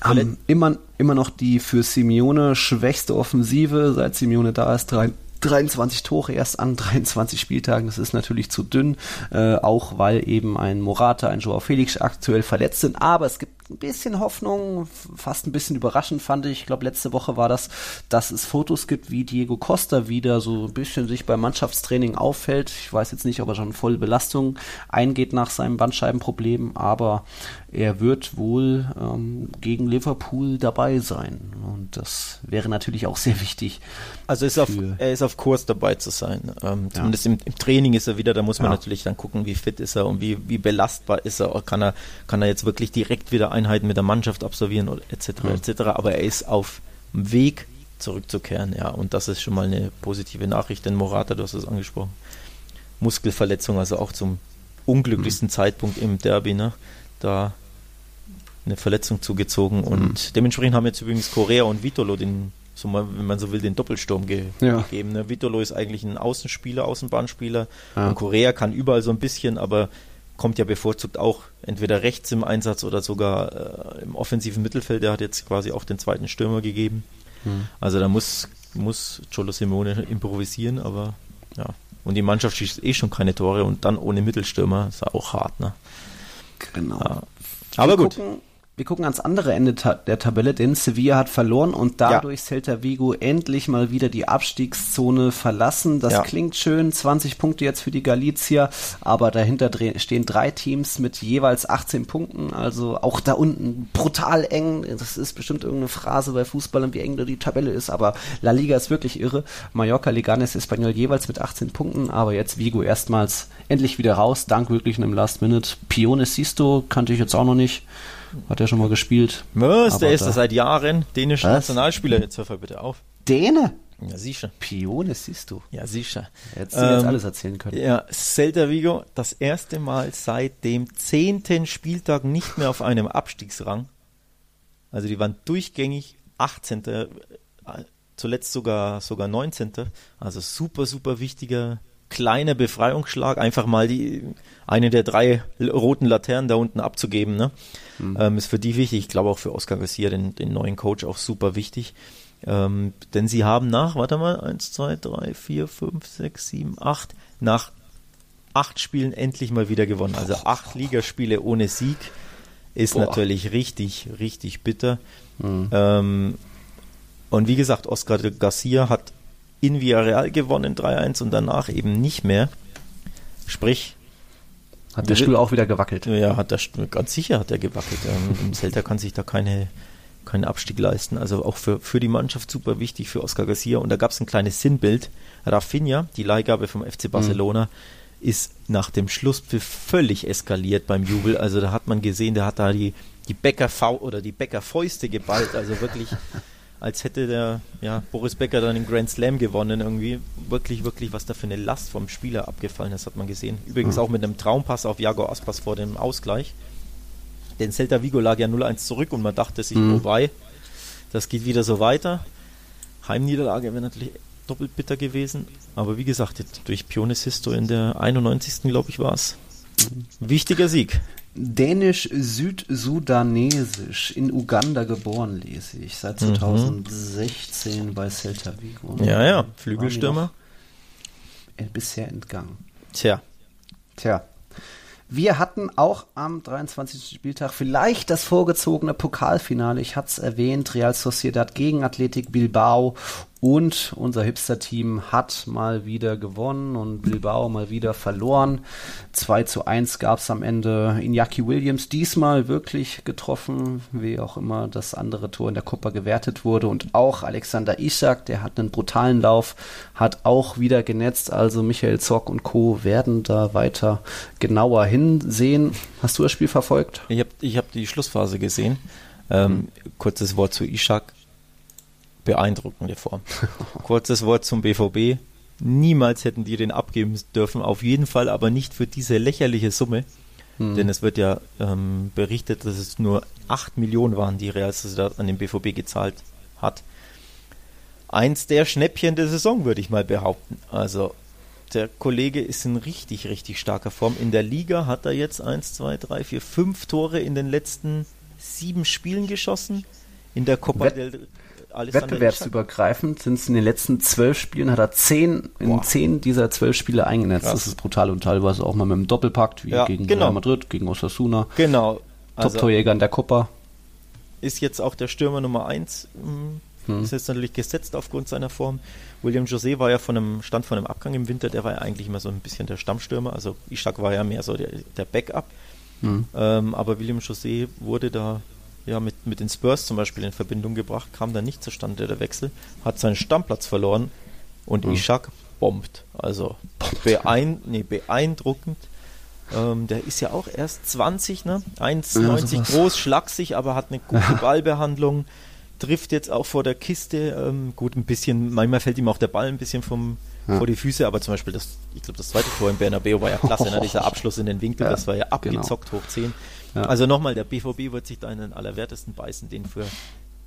haben immer, immer noch die für Simeone schwächste Offensive, seit Simeone da ist, drei, 23 Tore erst an 23 Spieltagen, das ist natürlich zu dünn, äh, auch weil eben ein Morata, ein Joao Felix aktuell verletzt sind, aber es gibt ein bisschen Hoffnung, fast ein bisschen überraschend fand ich. Ich glaube, letzte Woche war das, dass es Fotos gibt, wie Diego Costa wieder so ein bisschen sich beim Mannschaftstraining auffällt. Ich weiß jetzt nicht, ob er schon voll Belastung eingeht nach seinem Bandscheibenproblem, aber er wird wohl ähm, gegen Liverpool dabei sein. Und das wäre natürlich auch sehr wichtig. Also ist auf, er ist auf Kurs dabei zu sein. Ähm, zumindest ja. im, im, Training ist er wieder, da muss man ja. natürlich dann gucken, wie fit ist er und wie, wie belastbar ist er. Kann er, kann er jetzt wirklich direkt wieder Einheiten mit der Mannschaft absolvieren oder etc. Mhm. etc. Aber er ist auf dem Weg zurückzukehren, ja. Und das ist schon mal eine positive Nachricht, denn Morata, du hast es angesprochen. Muskelverletzung, also auch zum unglücklichsten mhm. Zeitpunkt im Derby, ne? Da eine Verletzung zugezogen und mhm. dementsprechend haben jetzt übrigens Korea und Vitolo den, so mal, wenn man so will, den Doppelsturm ge ja. gegeben. Ne? Vitolo ist eigentlich ein Außenspieler, Außenbahnspieler ja. und Korea kann überall so ein bisschen, aber kommt ja bevorzugt auch entweder rechts im Einsatz oder sogar äh, im offensiven Mittelfeld. Der hat jetzt quasi auch den zweiten Stürmer gegeben. Mhm. Also da muss, muss Cholo Simone improvisieren, aber ja. Und die Mannschaft schießt eh schon keine Tore und dann ohne Mittelstürmer ist auch hart, ne? Genau. Ja. Aber Wir gut. Gucken, wir gucken ans andere Ende ta der Tabelle, denn Sevilla hat verloren und dadurch ja. Celta Vigo endlich mal wieder die Abstiegszone verlassen. Das ja. klingt schön, 20 Punkte jetzt für die Galizier, aber dahinter stehen drei Teams mit jeweils 18 Punkten, also auch da unten brutal eng. Das ist bestimmt irgendeine Phrase bei Fußballern, wie eng da die Tabelle ist, aber La Liga ist wirklich irre. Mallorca, Leganes, Espanyol jeweils mit 18 Punkten, aber jetzt Vigo erstmals endlich wieder raus, dank wirklich einem Last Minute. Pione Sisto kannte ich jetzt auch noch nicht. Hat er schon mal gespielt. Was? Der ist da seit Jahren dänischer Nationalspieler. Jetzt hör bitte auf. Däne? Ja, sicher. Pione siehst du. Ja, sicher. Hättest du ähm, jetzt alles erzählen können. Ja, Celta Vigo, das erste Mal seit dem zehnten Spieltag nicht mehr auf einem Abstiegsrang. Also die waren durchgängig 18. Äh, zuletzt sogar, sogar 19. Also super, super wichtiger kleiner Befreiungsschlag, einfach mal die eine der drei roten Laternen da unten abzugeben, ne? Mhm. Ähm, ist für die wichtig. Ich glaube auch für Oscar Garcia, den, den neuen Coach, auch super wichtig. Ähm, denn sie haben nach, warte mal, eins, zwei, drei, vier, fünf, sechs, sieben, acht, nach acht Spielen endlich mal wieder gewonnen. Also acht Ligaspiele ohne Sieg ist Boah. natürlich richtig, richtig bitter. Mhm. Ähm, und wie gesagt, Oscar Garcia hat in Villarreal gewonnen 3-1 und danach eben nicht mehr. Sprich, hat der Stuhl auch wieder gewackelt? Ja, hat der Stuhl, ganz sicher hat er gewackelt. Ähm, Celta kann sich da keine, keinen Abstieg leisten. Also auch für, für die Mannschaft super wichtig, für Oscar Garcia. Und da gab es ein kleines Sinnbild. Rafinha, die Leihgabe vom FC Barcelona, mhm. ist nach dem Schlusspfiff völlig eskaliert beim Jubel. Also da hat man gesehen, der hat da die, die Bäcker oder die Bäckerfäuste geballt. Also wirklich als hätte der ja, Boris Becker dann den Grand Slam gewonnen irgendwie. Wirklich, wirklich, was da für eine Last vom Spieler abgefallen ist, hat man gesehen. Übrigens mhm. auch mit einem Traumpass auf Jago Aspas vor dem Ausgleich. Denn Celta Vigo lag ja 0-1 zurück und man dachte sich, mhm. wobei, das geht wieder so weiter. Heimniederlage wäre natürlich doppelt bitter gewesen. Aber wie gesagt, durch Pione Sisto in der 91. glaube ich war es. Mhm. Wichtiger Sieg. Dänisch-Südsudanesisch, in Uganda geboren, lese ich, seit 2016 mhm. bei Celta Vigo. Ja, ja, Flügelstürmer. Bisher entgangen. Tja. Tja. Wir hatten auch am 23. Spieltag vielleicht das vorgezogene Pokalfinale. Ich hatte es erwähnt, Real Sociedad gegen Athletic Bilbao und unser Hipster-Team hat mal wieder gewonnen und Bilbao mal wieder verloren. 2 zu 1 gab es am Ende. Iñaki Williams diesmal wirklich getroffen, wie auch immer das andere Tor in der Copa gewertet wurde. Und auch Alexander Isak, der hat einen brutalen Lauf, hat auch wieder genetzt. Also Michael Zock und Co. werden da weiter genauer hinsehen. Hast du das Spiel verfolgt? Ich habe ich hab die Schlussphase gesehen. Ähm. Kurzes Wort zu Ishak beeindruckende Form. Kurzes Wort zum BVB. Niemals hätten die den abgeben dürfen, auf jeden Fall aber nicht für diese lächerliche Summe. Hm. Denn es wird ja ähm, berichtet, dass es nur 8 Millionen waren, die Real Sociedad an den BVB gezahlt hat. Eins der Schnäppchen der Saison, würde ich mal behaupten. Also der Kollege ist in richtig, richtig starker Form. In der Liga hat er jetzt 1, 2, 3, 4, 5 Tore in den letzten sieben Spielen geschossen. In der Copa Wett del Wettbewerbsübergreifend sind es in den letzten zwölf Spielen, hat er zehn, in Boah. zehn dieser zwölf Spiele eingenetzt. Krass. Das ist brutal und teilweise auch mal mit einem Doppelpakt, wie ja, gegen genau. Real Madrid, gegen Osasuna. Genau. Also Top-Torjäger in der Copa. Ist jetzt auch der Stürmer Nummer eins. Hm. hm. Ist jetzt natürlich gesetzt aufgrund seiner Form. William José war ja von einem, stand von einem Abgang im Winter, der war ja eigentlich immer so ein bisschen der Stammstürmer. Also Ishak war ja mehr so der, der Backup. Hm. Ähm, aber William José wurde da ja, mit, mit den Spurs zum Beispiel in Verbindung gebracht, kam dann nicht zustande der Wechsel, hat seinen Stammplatz verloren und mhm. Ishak bombt. Also beein nee, beeindruckend. Ähm, der ist ja auch erst 20, ne? 1,90 ja, groß, schlaksig, aber hat eine gute Ballbehandlung. Trifft jetzt auch vor der Kiste. Ähm, gut, ein bisschen, manchmal fällt ihm auch der Ball ein bisschen vom, ja. vor die Füße, aber zum Beispiel das, ich glaube, das zweite Tor in Bernabeu war ja klasse, ne? dieser Abschluss in den Winkel, ja, das war ja genau. abgezockt genau. hoch 10. Ja. Also nochmal, der BVB wird sich da in den Allerwertesten beißen, den für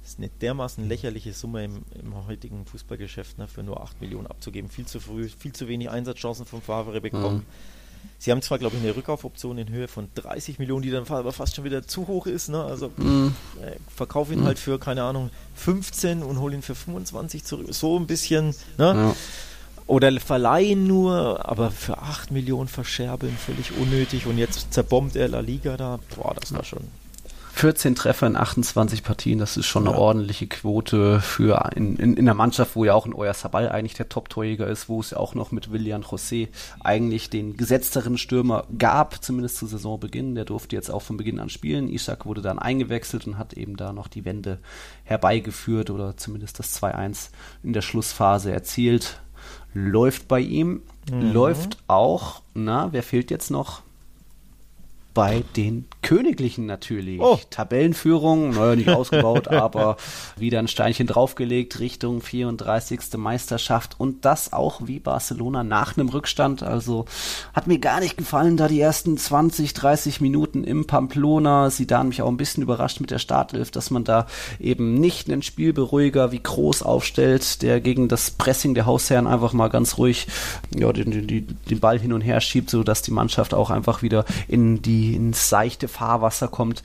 ist eine dermaßen lächerliche Summe im, im heutigen Fußballgeschäft, ne, für nur 8 Millionen abzugeben. Viel zu früh, viel zu wenig Einsatzchancen vom Favre bekommen. Mhm. Sie haben zwar, glaube ich, eine Rückkaufoption in Höhe von 30 Millionen, die dann aber fast schon wieder zu hoch ist. Ne? Also mhm. äh, verkauf ihn mhm. halt für, keine Ahnung, 15 und hol ihn für 25 zurück. So ein bisschen. Ne? Ja. Oder verleihen nur, aber für 8 Millionen verscherbeln, völlig unnötig. Und jetzt zerbombt er La Liga da. Boah, das war schon 14 Treffer in 28 Partien, das ist schon eine ja. ordentliche Quote für in, in, in der Mannschaft, wo ja auch ein Euer Sabal eigentlich der Top-Torjäger ist, wo es ja auch noch mit William José eigentlich den gesetzteren Stürmer gab, zumindest zu Saisonbeginn. Der durfte jetzt auch von Beginn an spielen. Isaac wurde dann eingewechselt und hat eben da noch die Wende herbeigeführt oder zumindest das 2-1 in der Schlussphase erzielt. Läuft bei ihm. Mhm. Läuft auch, na, wer fehlt jetzt noch? Bei den Königlichen natürlich. Oh. Tabellenführung, naja, nicht ausgebaut, aber wieder ein Steinchen draufgelegt Richtung 34. Meisterschaft und das auch wie Barcelona nach einem Rückstand. Also hat mir gar nicht gefallen, da die ersten 20, 30 Minuten im Pamplona. Sie da mich auch ein bisschen überrascht mit der Startelf, dass man da eben nicht einen Spielberuhiger wie Groß aufstellt, der gegen das Pressing der Hausherren einfach mal ganz ruhig ja, den, den, den Ball hin und her schiebt, sodass die Mannschaft auch einfach wieder in die ins seichte Fahrwasser kommt.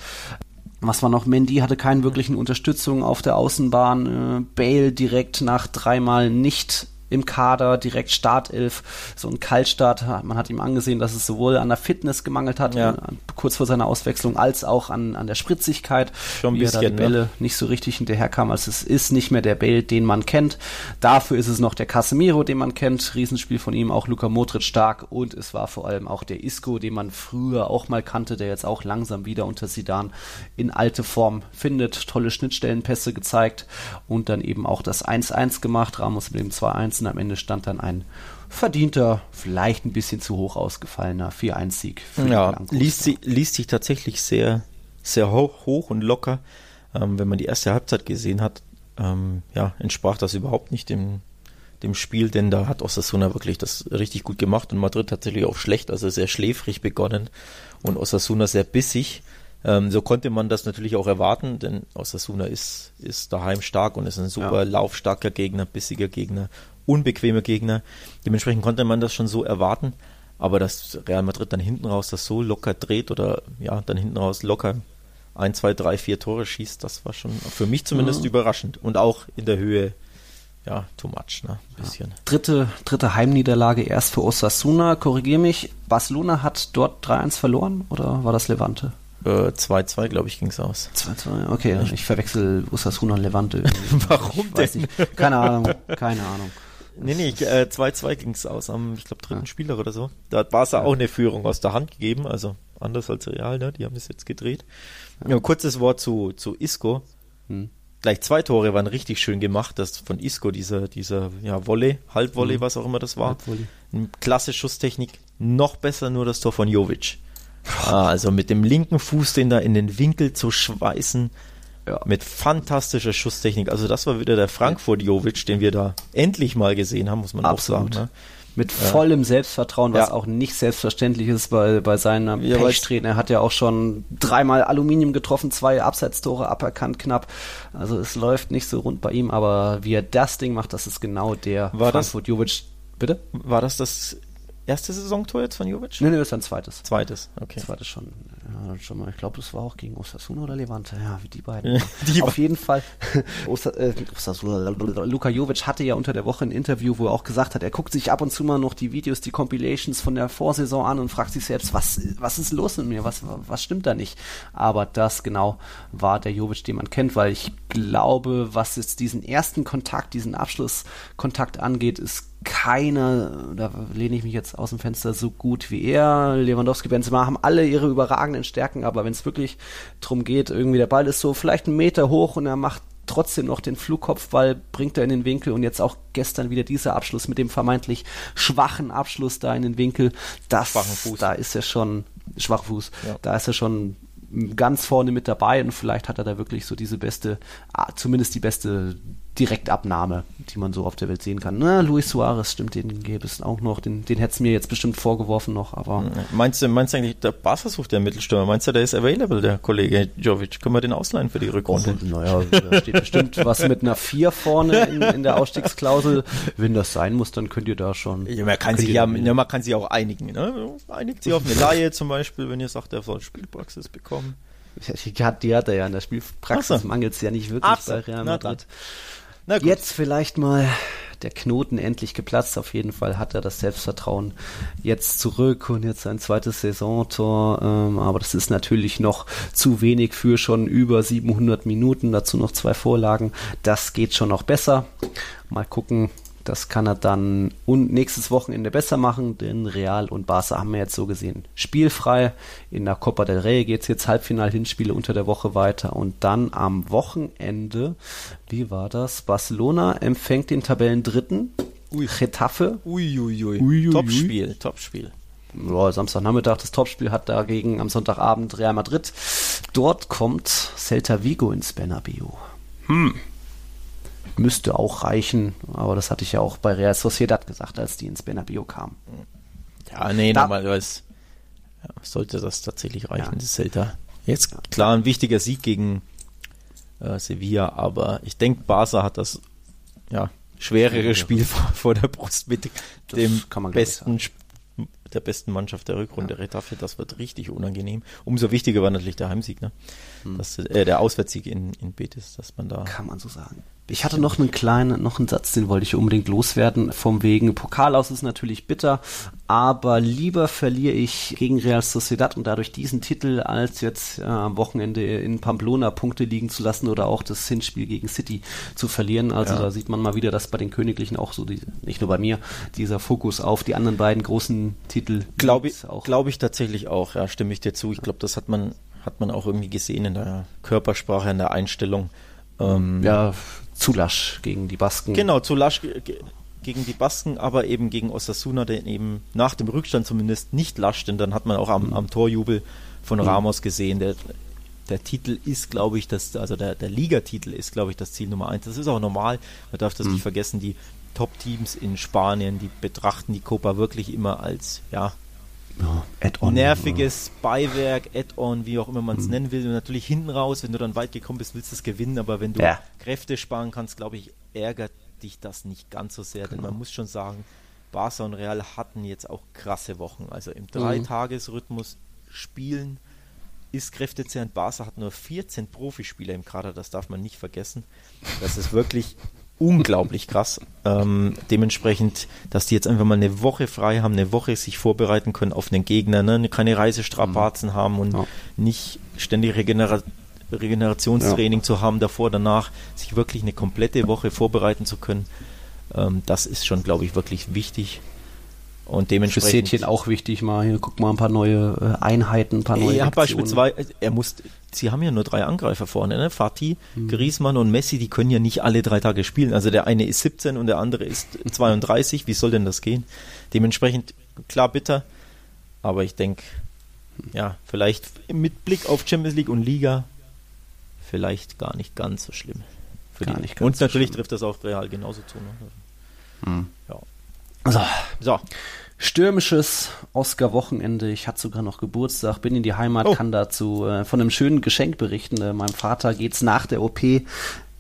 Was war noch? Mendy hatte keine wirklichen Unterstützung auf der Außenbahn. Äh, Bale direkt nach dreimal nicht im Kader, direkt Startelf, so ein Kaltstart. Man hat ihm angesehen, dass es sowohl an der Fitness gemangelt hat, ja. kurz vor seiner Auswechslung, als auch an, an der Spritzigkeit, Schon ein wie bisschen, er da die Bälle ne? nicht so richtig hinterherkam. Also es ist nicht mehr der Bale, den man kennt. Dafür ist es noch der Casemiro, den man kennt. Riesenspiel von ihm, auch Luka Modric stark und es war vor allem auch der Isco, den man früher auch mal kannte, der jetzt auch langsam wieder unter Sidan in alte Form findet. Tolle Schnittstellenpässe gezeigt und dann eben auch das 1-1 gemacht. Ramos mit dem 2-1 und am Ende stand dann ein verdienter, vielleicht ein bisschen zu hoch ausgefallener 4-1-Sieg. Ja, liest, sie, liest sich tatsächlich sehr, sehr hoch, hoch und locker. Ähm, wenn man die erste Halbzeit gesehen hat, ähm, ja, entsprach das überhaupt nicht dem, dem Spiel, denn da hat Osasuna wirklich das richtig gut gemacht und Madrid tatsächlich auch schlecht, also sehr schläfrig begonnen und Osasuna sehr bissig. Ähm, so konnte man das natürlich auch erwarten, denn Osasuna ist, ist daheim stark und ist ein super ja. laufstarker Gegner, bissiger Gegner, unbequemer Gegner. Dementsprechend konnte man das schon so erwarten. Aber dass Real Madrid dann hinten raus das so locker dreht oder ja, dann hinten raus locker ein, zwei, drei, vier Tore schießt, das war schon für mich zumindest mhm. überraschend. Und auch in der Höhe, ja, too much, ne? Ein bisschen. Ja. Dritte, dritte Heimniederlage erst für Osasuna. Korrigiere mich, Barcelona hat dort 3-1 verloren oder war das Levante? 2-2, äh, glaube ich, ging es aus. 2-2, okay. Ich, ich verwechsel Osasuna und Levante. Warum denn? Nicht. Keine Ahnung, keine Ahnung. Nee, nee, 2-2 äh, ging es aus am, ich glaube, dritten ja. Spieler oder so. Da hat Barca ja. auch eine Führung aus der Hand gegeben, also anders als Real, ne? Die haben es jetzt gedreht. Ja, kurzes Wort zu, zu Isco. Hm. Gleich zwei Tore waren richtig schön gemacht. Das von Isco, dieser, dieser ja, Volley, Halbvolley, hm. was auch immer das war. Halbvolley. Klasse Schusstechnik. Noch besser nur das Tor von Jovic. Ah, also mit dem linken Fuß den da in den Winkel zu schweißen. Ja. Mit fantastischer Schusstechnik. Also das war wieder der Frankfurt Jovic, den wir da endlich mal gesehen haben, muss man Absolut. auch sagen. Ne? Mit vollem Selbstvertrauen, was ja. auch nicht selbstverständlich ist bei, bei seinem ja, Pechtreten. Er hat ja auch schon dreimal Aluminium getroffen, zwei Abseitstore aberkannt knapp. Also es läuft nicht so rund bei ihm, aber wie er das Ding macht, das ist genau der war Frankfurt Jovic. Bitte? War das das erste Saisontor jetzt von Jovic? Nee, nee, das ist ein zweites. Zweites, okay. Zweites schon, ja, schon mal. Ich glaube, das war auch gegen Osasuna oder Levante. Ja, wie die beiden. die Auf jeden Fall. äh, Osasuna, Luka Jovic hatte ja unter der Woche ein Interview, wo er auch gesagt hat, er guckt sich ab und zu mal noch die Videos, die Compilations von der Vorsaison an und fragt sich selbst, was, was ist los mit mir? Was, was stimmt da nicht? Aber das genau war der Jovic, den man kennt, weil ich glaube, was jetzt diesen ersten Kontakt, diesen Abschlusskontakt angeht, ist keiner, da lehne ich mich jetzt aus dem Fenster, so gut wie er. Lewandowski, Benzema haben alle ihre überragenden Stärken, aber wenn es wirklich darum geht, irgendwie der Ball ist so vielleicht einen Meter hoch und er macht trotzdem noch den Flugkopfball, bringt er in den Winkel und jetzt auch gestern wieder dieser Abschluss mit dem vermeintlich schwachen Abschluss da in den Winkel. Das, da ist er schon, Schwachfuß, ja. da ist er schon ganz vorne mit dabei und vielleicht hat er da wirklich so diese beste, ah, zumindest die beste Direktabnahme, die man so auf der Welt sehen kann. Na, Luis Suarez, stimmt, den gäbe es auch noch, den, den hätte es mir jetzt bestimmt vorgeworfen noch, aber. Meinst du, meinst du eigentlich, der Barca sucht der Mittelstürmer, meinst du, der ist available, der Kollege Jovic? Können wir den ausleihen für die Rückrunde? Oh, naja, da steht bestimmt was mit einer 4 vorne in, in, der Ausstiegsklausel. Wenn das sein muss, dann könnt ihr da schon. Ja, man kann sich ja, ja, man kann sich auch einigen, ne? Einigt sich auf eine Laie zum Beispiel, wenn ihr sagt, er soll Spielpraxis bekommen. Die hat, die hat er ja in der Spielpraxis, so. mangelt es ja nicht wirklich so. bei Real Madrid. Jetzt vielleicht mal der Knoten endlich geplatzt. Auf jeden Fall hat er das Selbstvertrauen jetzt zurück und jetzt sein zweites Saisontor. Ähm, aber das ist natürlich noch zu wenig für schon über 700 Minuten. Dazu noch zwei Vorlagen. Das geht schon noch besser. Mal gucken, das kann er dann und nächstes Wochenende besser machen, denn Real und Barca haben wir jetzt so gesehen spielfrei. In der Copa del Rey geht es jetzt Halbfinal-Hinspiele unter der Woche weiter und dann am Wochenende, wie war das? Barcelona empfängt den Tabellendritten, Ui. Getafe. Uiuiui. Ui, ui. Topspiel, Topspiel. Ja, Samstagnachmittag das Topspiel hat dagegen am Sonntagabend Real Madrid. Dort kommt Celta Vigo ins Bernabeu. Hm müsste auch reichen, aber das hatte ich ja auch bei Real Sociedad gesagt, als die ins Bernabeu kamen. Ja, nee, da, normalerweise sollte das tatsächlich reichen, ja. das Celta. Jetzt klar ein wichtiger Sieg gegen äh, Sevilla, aber ich denke, Barca hat das ja schwerere ja, Spiel vor, vor, der Brust mit das dem besten der besten Mannschaft der Rückrunde. Ja. Retafe, das wird richtig unangenehm. Umso wichtiger war natürlich der Heimsieg, ne? Hm. Das, äh, der Auswärtssieg in, in Betis, dass man da. Kann man so sagen Ich hatte noch einen kleinen, noch einen Satz, den wollte ich unbedingt loswerden. Vom wegen Pokal aus ist natürlich bitter, aber lieber verliere ich gegen Real Sociedad und dadurch diesen Titel, als jetzt äh, am Wochenende in Pamplona Punkte liegen zu lassen oder auch das Hinspiel gegen City zu verlieren. Also ja. da sieht man mal wieder, dass bei den Königlichen auch so, die, nicht nur bei mir, dieser Fokus auf die anderen beiden großen Titel. Glaube ich, glaube ich tatsächlich auch, ja, stimme ich dir zu. Ich glaube, das hat man, hat man auch irgendwie gesehen in der Körpersprache, in der Einstellung. Ähm, ja, zu lasch gegen die Basken. Genau, zu lasch gegen die Basken, aber eben gegen Osasuna, der eben nach dem Rückstand zumindest nicht lasch, denn dann hat man auch am, mhm. am Torjubel von mhm. Ramos gesehen, der, der Titel ist, glaube ich, das, also der, der Ligatitel ist, glaube ich, das Ziel Nummer eins. Das ist auch normal, man darf das mhm. nicht vergessen, die Top-Teams in Spanien, die betrachten die Copa wirklich immer als, ja, ja, nerviges Beiwerk, Add-on, wie auch immer man es mhm. nennen will. Und natürlich hinten raus, wenn du dann weit gekommen bist, willst du es gewinnen, aber wenn du ja. Kräfte sparen kannst, glaube ich, ärgert dich das nicht ganz so sehr. Genau. Denn man muss schon sagen, Barca und Real hatten jetzt auch krasse Wochen. Also im mhm. Dreitagesrhythmus spielen ist kräftezehrend. Barca hat nur 14 Profispieler im Kader, das darf man nicht vergessen. Das ist wirklich unglaublich krass. Ähm, dementsprechend, dass die jetzt einfach mal eine Woche frei haben, eine Woche sich vorbereiten können auf den Gegner, ne? keine Reisestrapazen mhm. haben und ja. nicht ständig Regenera Regenerationstraining ja. zu haben, davor, danach, sich wirklich eine komplette Woche vorbereiten zu können. Ähm, das ist schon, glaube ich, wirklich wichtig. Und dementsprechend. Für Sätchen auch wichtig, mal hier, guck mal, ein paar neue äh, Einheiten, ein paar neue. Ja, beispielsweise, er muss, sie haben ja nur drei Angreifer vorne, ne? Fatih, mhm. Griezmann und Messi, die können ja nicht alle drei Tage spielen. Also der eine ist 17 und der andere ist 32. Wie soll denn das gehen? Dementsprechend, klar, bitter. Aber ich denke, ja, vielleicht mit Blick auf Champions League und Liga, vielleicht gar nicht ganz so schlimm. gar nicht ganz und natürlich so trifft das auch Real genauso zu. Ne? Mhm. Ja. So. so. Stürmisches Oscar-Wochenende. Ich hatte sogar noch Geburtstag, bin in die Heimat, oh. kann dazu äh, von einem schönen Geschenk berichten. Äh, meinem Vater geht's nach der OP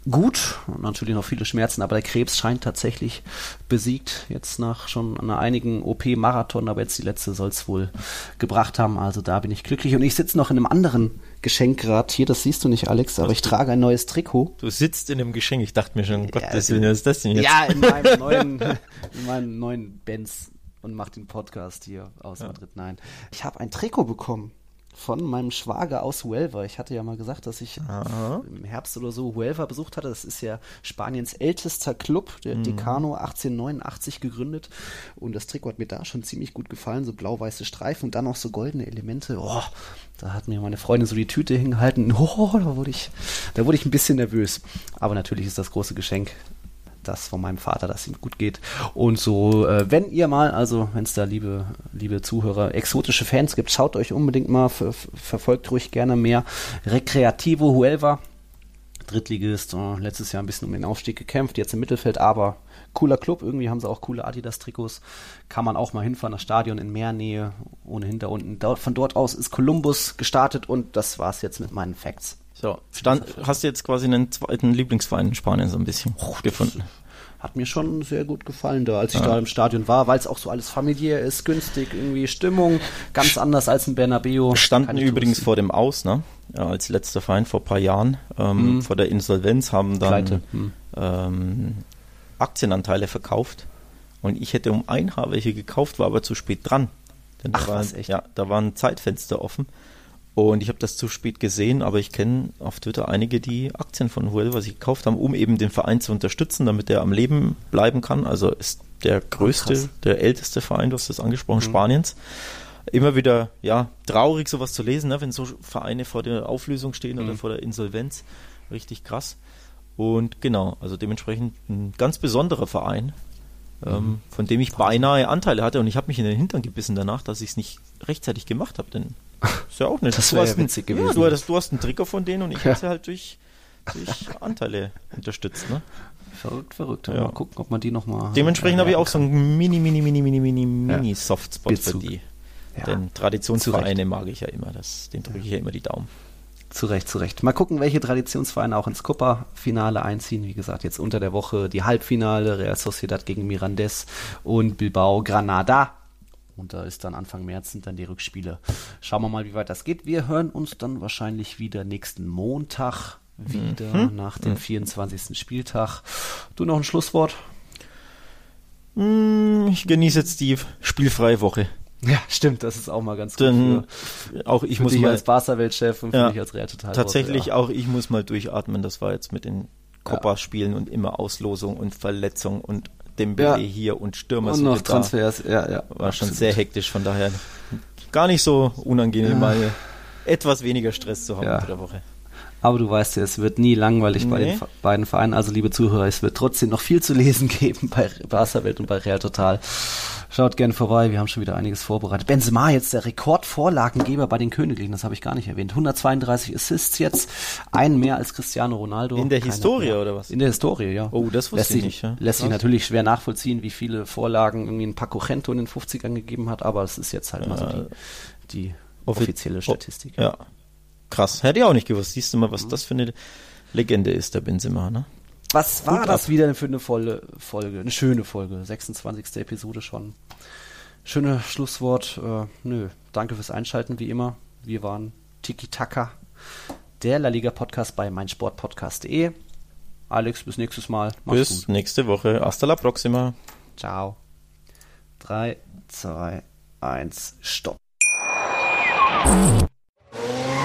gut, natürlich noch viele Schmerzen, aber der Krebs scheint tatsächlich besiegt. Jetzt nach schon einer einigen OP-Marathon, aber jetzt die letzte soll es wohl gebracht haben. Also da bin ich glücklich. Und ich sitze noch in einem anderen Geschenk gerade hier. Das siehst du nicht, Alex, aber ich trage ein neues Trikot. Du sitzt in einem Geschenk. Ich dachte mir schon, Gott, ja, was ist das denn jetzt? Ja, in meinem neuen, in meinem neuen Benz und mache den Podcast hier aus ja. Madrid. Nein, ich habe ein Trikot bekommen von meinem Schwager aus Huelva. Ich hatte ja mal gesagt, dass ich Aha. im Herbst oder so Huelva besucht hatte. Das ist ja Spaniens ältester Club, der mhm. Decano 1889 gegründet. Und das Trikot hat mir da schon ziemlich gut gefallen. So blau-weiße Streifen und dann noch so goldene Elemente. Oh, da hat mir meine Freundin so die Tüte hingehalten. Oh, da wurde ich, da wurde ich ein bisschen nervös. Aber natürlich ist das große Geschenk das von meinem Vater, dass ihm gut geht. Und so, äh, wenn ihr mal, also wenn es da liebe, liebe Zuhörer, exotische Fans gibt, schaut euch unbedingt mal, ver verfolgt ruhig gerne mehr. Recreativo Huelva, Drittligist, äh, letztes Jahr ein bisschen um den Aufstieg gekämpft, jetzt im Mittelfeld, aber cooler Club, irgendwie haben sie auch coole Adidas-Trikots. Kann man auch mal hinfahren, das Stadion in Meernähe, ohnehin da unten. von dort aus ist Columbus gestartet und das war's jetzt mit meinen Facts. So, stand, hast du jetzt quasi einen zweiten Lieblingsverein in Spanien so ein bisschen oh, gefunden? Hat mir schon sehr gut gefallen da, als ich ja. da im Stadion war, weil es auch so alles familiär ist, günstig, irgendwie Stimmung, ganz anders als in Bernabeu. Standen übrigens vor dem Aus, ne? Ja, als letzter Verein vor ein paar Jahren, ähm, mhm. vor der Insolvenz haben dann mhm. ähm, Aktienanteile verkauft und ich hätte um ein Haar welche gekauft, war aber zu spät dran. Denn Ach, da, war, Ja, da war ein Zeitfenster offen und ich habe das zu spät gesehen, aber ich kenne auf Twitter einige, die Aktien von Huelva sich gekauft haben, um eben den Verein zu unterstützen, damit er am Leben bleiben kann. Also ist der größte, oh, der älteste Verein, du hast das angesprochen, mhm. Spaniens. Immer wieder, ja, traurig sowas zu lesen, ne, wenn so Vereine vor der Auflösung stehen mhm. oder vor der Insolvenz. Richtig krass. Und genau, also dementsprechend ein ganz besonderer Verein, ähm, mhm. von dem ich beinahe Anteile hatte und ich habe mich in den Hintern gebissen danach, dass ich es nicht rechtzeitig gemacht habe, denn ist ja auch nicht. Das wäre ja witzig gewesen. Ja, du, hattest, du hast einen Trigger von denen und ich ja. hätte halt durch, durch Anteile unterstützt. Ne? Verrückt, verrückt. Ja. Mal gucken, ob man die nochmal. Dementsprechend habe ich auch so einen mini, mini, mini, mini, mini, mini ja. Softspot für die. Ja. Denn Traditionsvereine mag ich ja immer. Das, den drücke ich ja immer die Daumen. Zu Recht, zu Recht. Mal gucken, welche Traditionsvereine auch ins Copa-Finale einziehen. Wie gesagt, jetzt unter der Woche die Halbfinale, Real Sociedad gegen Mirandes und Bilbao Granada. Und da ist dann Anfang März sind dann die Rückspiele. Schauen wir mal, wie weit das geht. Wir hören uns dann wahrscheinlich wieder nächsten Montag wieder mhm. nach dem 24. Spieltag. Du noch ein Schlusswort? Hm, ich genieße jetzt die spielfreie Woche. Ja, stimmt, das ist auch mal ganz gut. Denn für, auch ich für muss dich mal als Barca-Weltchef und für ja, mich als Real Total. Tatsächlich ja. auch ich muss mal durchatmen. Das war jetzt mit den Copa-Spielen ja. und immer Auslosung und Verletzung und Dembele ja. hier und Stürmer und noch Transfers. Ja, ja. War schon sehr hektisch. Von daher gar nicht so unangenehm, mal etwas weniger Stress zu haben unter der Woche. Aber du weißt ja, es wird nie langweilig nee. bei den beiden Vereinen. Also liebe Zuhörer, es wird trotzdem noch viel zu lesen geben bei Barca Welt und bei Real Total. Schaut gerne vorbei, wir haben schon wieder einiges vorbereitet. Benzema jetzt der Rekordvorlagengeber bei den Königlichen, das habe ich gar nicht erwähnt. 132 Assists jetzt, einen mehr als Cristiano Ronaldo. In der Keine Historie mehr. oder was? In der Historie, ja. Oh, das wusste lässt ich nicht. Ja. Lässt sich natürlich schwer nachvollziehen, wie viele Vorlagen irgendwie ein Paco Gento in den 50ern gegeben hat, aber es ist jetzt halt mal so die, die offizielle Statistik. Ja. Krass, hätte ich auch nicht gewusst. Siehst du mal, was mhm. das für eine Legende ist, der Benzema, ne? Was war Gut das ab. wieder für eine volle Folge? Eine schöne Folge. 26. Episode schon. Schöne Schlusswort. Äh, nö, danke fürs Einschalten, wie immer. Wir waren Tiki Taka, der La Liga Podcast bei meinsportpodcast.de. Alex, bis nächstes Mal. Mach's bis gut. nächste Woche. Hasta la próxima. Ciao. 3, 2, 1, Stopp.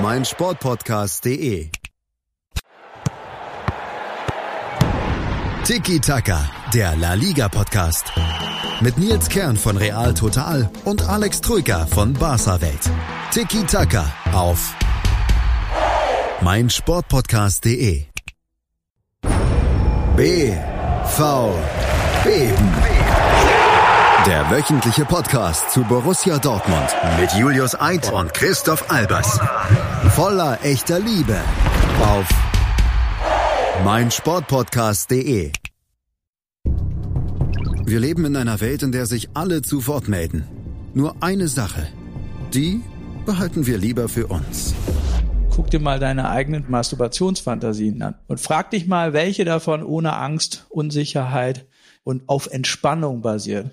meinsportpodcast.de. Tiki Taka, der La Liga Podcast. Mit Nils Kern von Real Total und Alex Troika von Barca Welt. Tiki Taka auf meinsportpodcast.de. B V Beben. Der wöchentliche Podcast zu Borussia Dortmund mit Julius Eid und Christoph Albers. Voller echter Liebe auf meinsportpodcast.de. Wir leben in einer Welt, in der sich alle zu Wort melden. Nur eine Sache. Die behalten wir lieber für uns. Guck dir mal deine eigenen Masturbationsfantasien an und frag dich mal, welche davon ohne Angst, Unsicherheit und auf Entspannung basiert.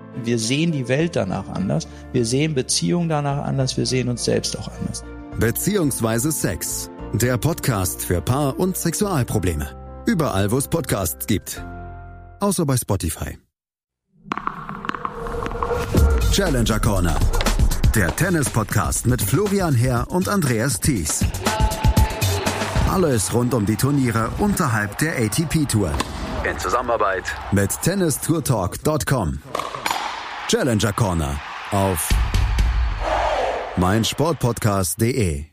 Wir sehen die Welt danach anders. Wir sehen Beziehungen danach anders. Wir sehen uns selbst auch anders. Beziehungsweise Sex. Der Podcast für Paar- und Sexualprobleme. Überall, wo es Podcasts gibt. Außer bei Spotify. Challenger Corner. Der Tennis-Podcast mit Florian Herr und Andreas Thies. Alles rund um die Turniere unterhalb der ATP-Tour. In Zusammenarbeit mit tennistourtalk.com. Challenger Corner auf meinsportpodcast.de